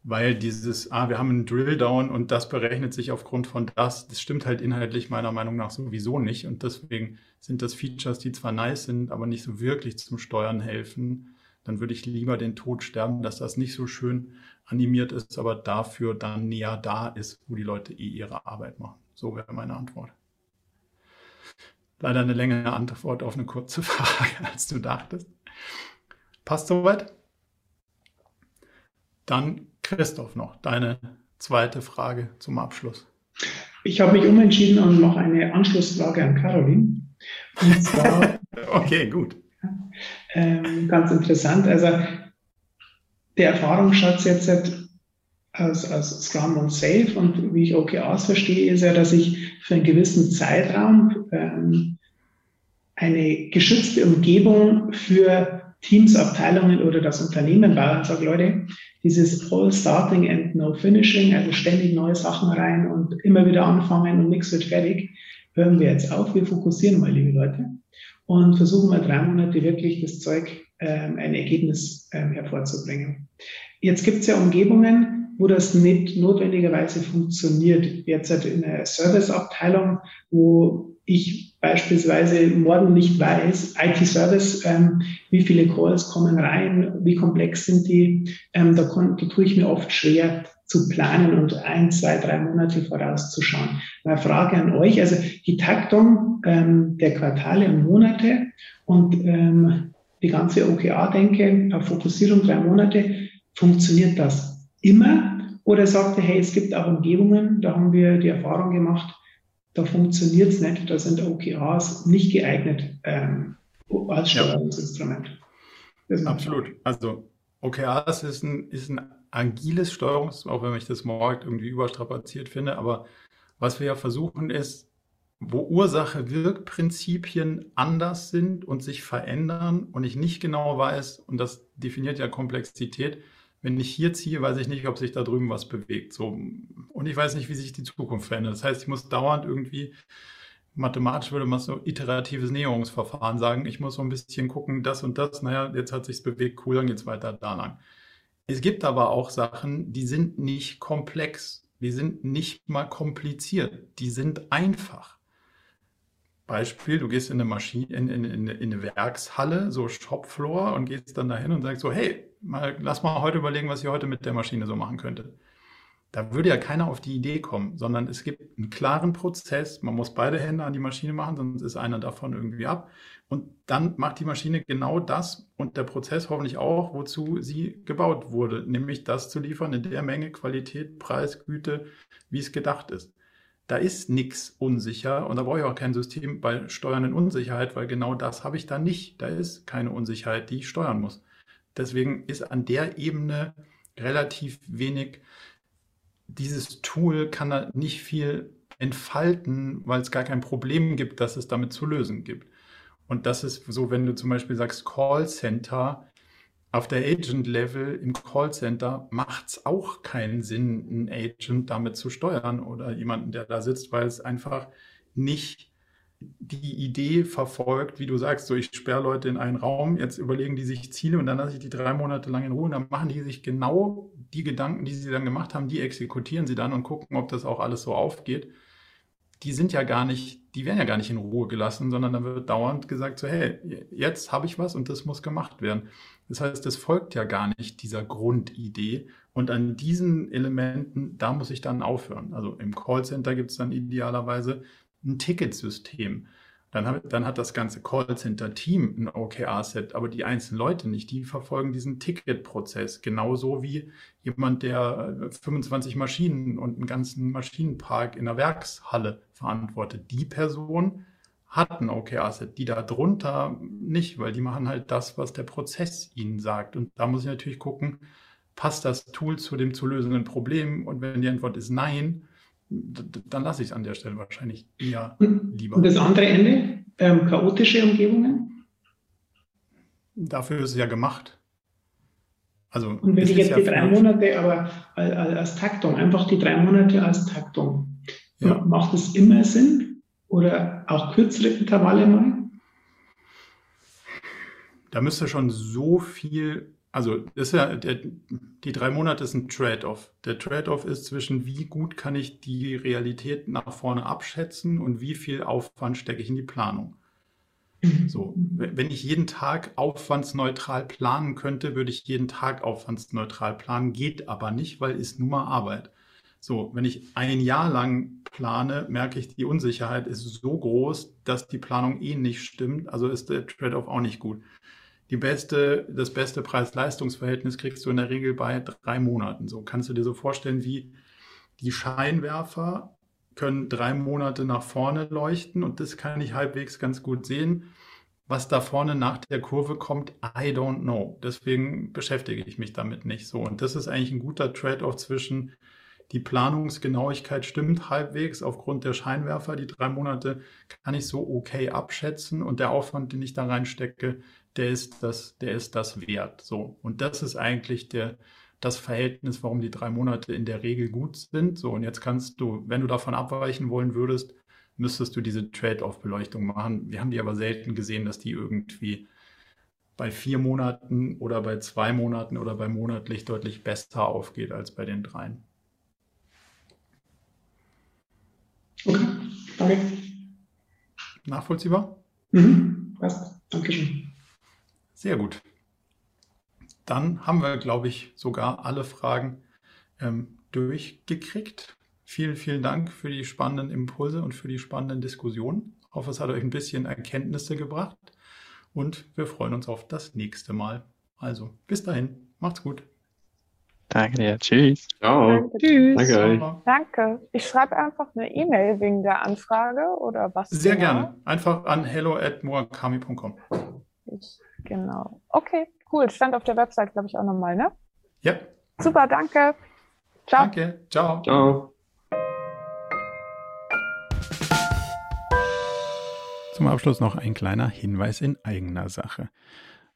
weil dieses, ah, wir haben einen Drilldown und das berechnet sich aufgrund von das, das stimmt halt inhaltlich meiner Meinung nach sowieso nicht. Und deswegen sind das Features, die zwar nice sind, aber nicht so wirklich zum Steuern helfen. Dann würde ich lieber den Tod sterben, dass das nicht so schön animiert ist, aber dafür dann näher da ist, wo die Leute eh ihre Arbeit machen. So wäre meine Antwort. Leider eine längere Antwort auf eine kurze Frage, als du dachtest. Passt soweit? Dann Christoph noch, deine zweite Frage zum Abschluss. Ich habe mich umentschieden und noch eine Anschlussfrage an Caroline. Und zwar, okay, gut. Ähm, ganz interessant. Also der Erfahrungsschatz jetzt als, als Scrum und Safe und wie ich OKRs verstehe, ist ja, dass ich für einen gewissen Zeitraum ähm, eine geschützte Umgebung für Teams, Abteilungen oder das Unternehmen baue und sage, Leute, dieses All Starting and No Finishing, also ständig neue Sachen rein und immer wieder anfangen und nichts wird fertig, hören wir jetzt auf. Wir fokussieren mal, liebe Leute, und versuchen mal drei Monate wirklich das Zeug, ähm, ein Ergebnis ähm, hervorzubringen. Jetzt gibt es ja Umgebungen, wo das nicht notwendigerweise funktioniert. Jetzt in der Serviceabteilung, wo ich beispielsweise morgen nicht weiß, IT-Service, ähm, wie viele Calls kommen rein, wie komplex sind die, ähm, da, da tue ich mir oft schwer zu planen und ein, zwei, drei Monate vorauszuschauen. Meine Frage an euch, also die Taktung ähm, der Quartale und Monate und ähm, die ganze OKR-Denke auf Fokussierung drei Monate, funktioniert das immer? Oder sagt ihr, hey, es gibt auch Umgebungen, da haben wir die Erfahrung gemacht, da funktioniert es nicht, da sind OKRs nicht geeignet ähm, als Steuerungsinstrument. Ja. Absolut. Also OKRs ist ein, ist ein agiles Steuerungs, auch wenn ich das morgen irgendwie überstrapaziert finde, aber was wir ja versuchen ist, wo Ursache-Wirk-Prinzipien anders sind und sich verändern und ich nicht genau weiß, und das definiert ja Komplexität, wenn ich hier ziehe, weiß ich nicht, ob sich da drüben was bewegt. So. Und ich weiß nicht, wie sich die Zukunft verändert. Das heißt, ich muss dauernd irgendwie, mathematisch würde man so iteratives Näherungsverfahren sagen. Ich muss so ein bisschen gucken, das und das, naja, jetzt hat sich's bewegt, cool, dann geht's weiter da lang. Es gibt aber auch Sachen, die sind nicht komplex, die sind nicht mal kompliziert, die sind einfach. Beispiel, du gehst in eine Maschine, in, in, in, in eine Werkshalle, so Shopfloor, und gehst dann dahin und sagst so, hey, mal, lass mal heute überlegen, was ich heute mit der Maschine so machen könnte. Da würde ja keiner auf die Idee kommen, sondern es gibt einen klaren Prozess. Man muss beide Hände an die Maschine machen, sonst ist einer davon irgendwie ab. Und dann macht die Maschine genau das und der Prozess hoffentlich auch, wozu sie gebaut wurde, nämlich das zu liefern in der Menge, Qualität, Preis, Güte, wie es gedacht ist. Da ist nichts unsicher und da brauche ich auch kein System bei steuernden Unsicherheit, weil genau das habe ich da nicht. Da ist keine Unsicherheit, die ich steuern muss. Deswegen ist an der Ebene relativ wenig, dieses Tool kann da nicht viel entfalten, weil es gar kein Problem gibt, dass es damit zu lösen gibt. Und das ist so, wenn du zum Beispiel sagst Callcenter, auf der Agent-Level im Callcenter macht es auch keinen Sinn, einen Agent damit zu steuern oder jemanden, der da sitzt, weil es einfach nicht die Idee verfolgt, wie du sagst, so ich sperre Leute in einen Raum, jetzt überlegen die sich Ziele und dann lasse ich die drei Monate lang in Ruhe und dann machen die sich genau die Gedanken, die sie dann gemacht haben, die exekutieren sie dann und gucken, ob das auch alles so aufgeht die sind ja gar nicht, die werden ja gar nicht in Ruhe gelassen, sondern dann wird dauernd gesagt, so, hey, jetzt habe ich was und das muss gemacht werden. Das heißt, es folgt ja gar nicht dieser Grundidee. Und an diesen Elementen, da muss ich dann aufhören. Also im Callcenter gibt es dann idealerweise ein Ticketsystem. Dann hat, dann hat das ganze Callcenter-Team ein OKR-Set, aber die einzelnen Leute nicht. Die verfolgen diesen Ticketprozess. Genauso wie jemand, der 25 äh, Maschinen und einen ganzen Maschinenpark in der Werkshalle verantwortet. Die Person hat ein OKR-Set, die da drunter nicht, weil die machen halt das, was der Prozess ihnen sagt. Und da muss ich natürlich gucken, passt das Tool zu dem zu lösenden Problem? Und wenn die Antwort ist nein, dann lasse ich es an der Stelle wahrscheinlich eher lieber. Und das andere Ende, ähm, chaotische Umgebungen? Dafür ist es ja gemacht. Also, und wenn ich jetzt ja die drei Monate aber als, als, Taktung, einfach die drei Monate als Taktung, ja. macht es immer Sinn? Oder auch kürzere Intervalle mal? Da müsste schon so viel also ist ja, der, die drei Monate ist ein Trade-off. Der Trade-off ist zwischen, wie gut kann ich die Realität nach vorne abschätzen und wie viel Aufwand stecke ich in die Planung. So, wenn ich jeden Tag aufwandsneutral planen könnte, würde ich jeden Tag aufwandsneutral planen, geht aber nicht, weil ist nun mal Arbeit. So, wenn ich ein Jahr lang plane, merke ich, die Unsicherheit ist so groß, dass die Planung eh nicht stimmt, also ist der Trade-off auch nicht gut die beste, das beste Preis-Leistungs-Verhältnis kriegst du in der Regel bei drei Monaten. So kannst du dir so vorstellen, wie die Scheinwerfer können drei Monate nach vorne leuchten und das kann ich halbwegs ganz gut sehen. Was da vorne nach der Kurve kommt, I don't know. Deswegen beschäftige ich mich damit nicht so. Und das ist eigentlich ein guter Trade-off zwischen die Planungsgenauigkeit stimmt halbwegs aufgrund der Scheinwerfer. Die drei Monate kann ich so okay abschätzen und der Aufwand, den ich da reinstecke, der ist das, der ist das wert. So. Und das ist eigentlich der, das Verhältnis, warum die drei Monate in der Regel gut sind. So, und jetzt kannst du, wenn du davon abweichen wollen würdest, müsstest du diese Trade-off-Beleuchtung machen. Wir haben die aber selten gesehen, dass die irgendwie bei vier Monaten oder bei zwei Monaten oder bei monatlich deutlich besser aufgeht als bei den dreien. Okay, danke. Nachvollziehbar? Mhm, passt. Dankeschön. Sehr gut. Dann haben wir, glaube ich, sogar alle Fragen ähm, durchgekriegt. Vielen, vielen Dank für die spannenden Impulse und für die spannenden Diskussionen. Ich hoffe, es hat euch ein bisschen Erkenntnisse gebracht und wir freuen uns auf das nächste Mal. Also, bis dahin, macht's gut. Danke dir. Tschüss. Ciao. Danke. Tschüss. Danke euch. Danke. Ich schreibe einfach eine E-Mail wegen der Anfrage oder was? Sehr genau? gerne. Einfach an hello at murakami.com. Ich Genau. Okay, cool. Stand auf der Website, glaube ich, auch nochmal, ne? Ja. Super, danke. Ciao. Danke. Ciao. Ciao. Zum Abschluss noch ein kleiner Hinweis in eigener Sache.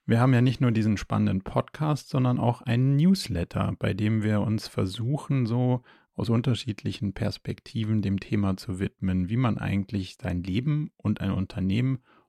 Wir haben ja nicht nur diesen spannenden Podcast, sondern auch einen Newsletter, bei dem wir uns versuchen, so aus unterschiedlichen Perspektiven dem Thema zu widmen, wie man eigentlich sein Leben und ein Unternehmen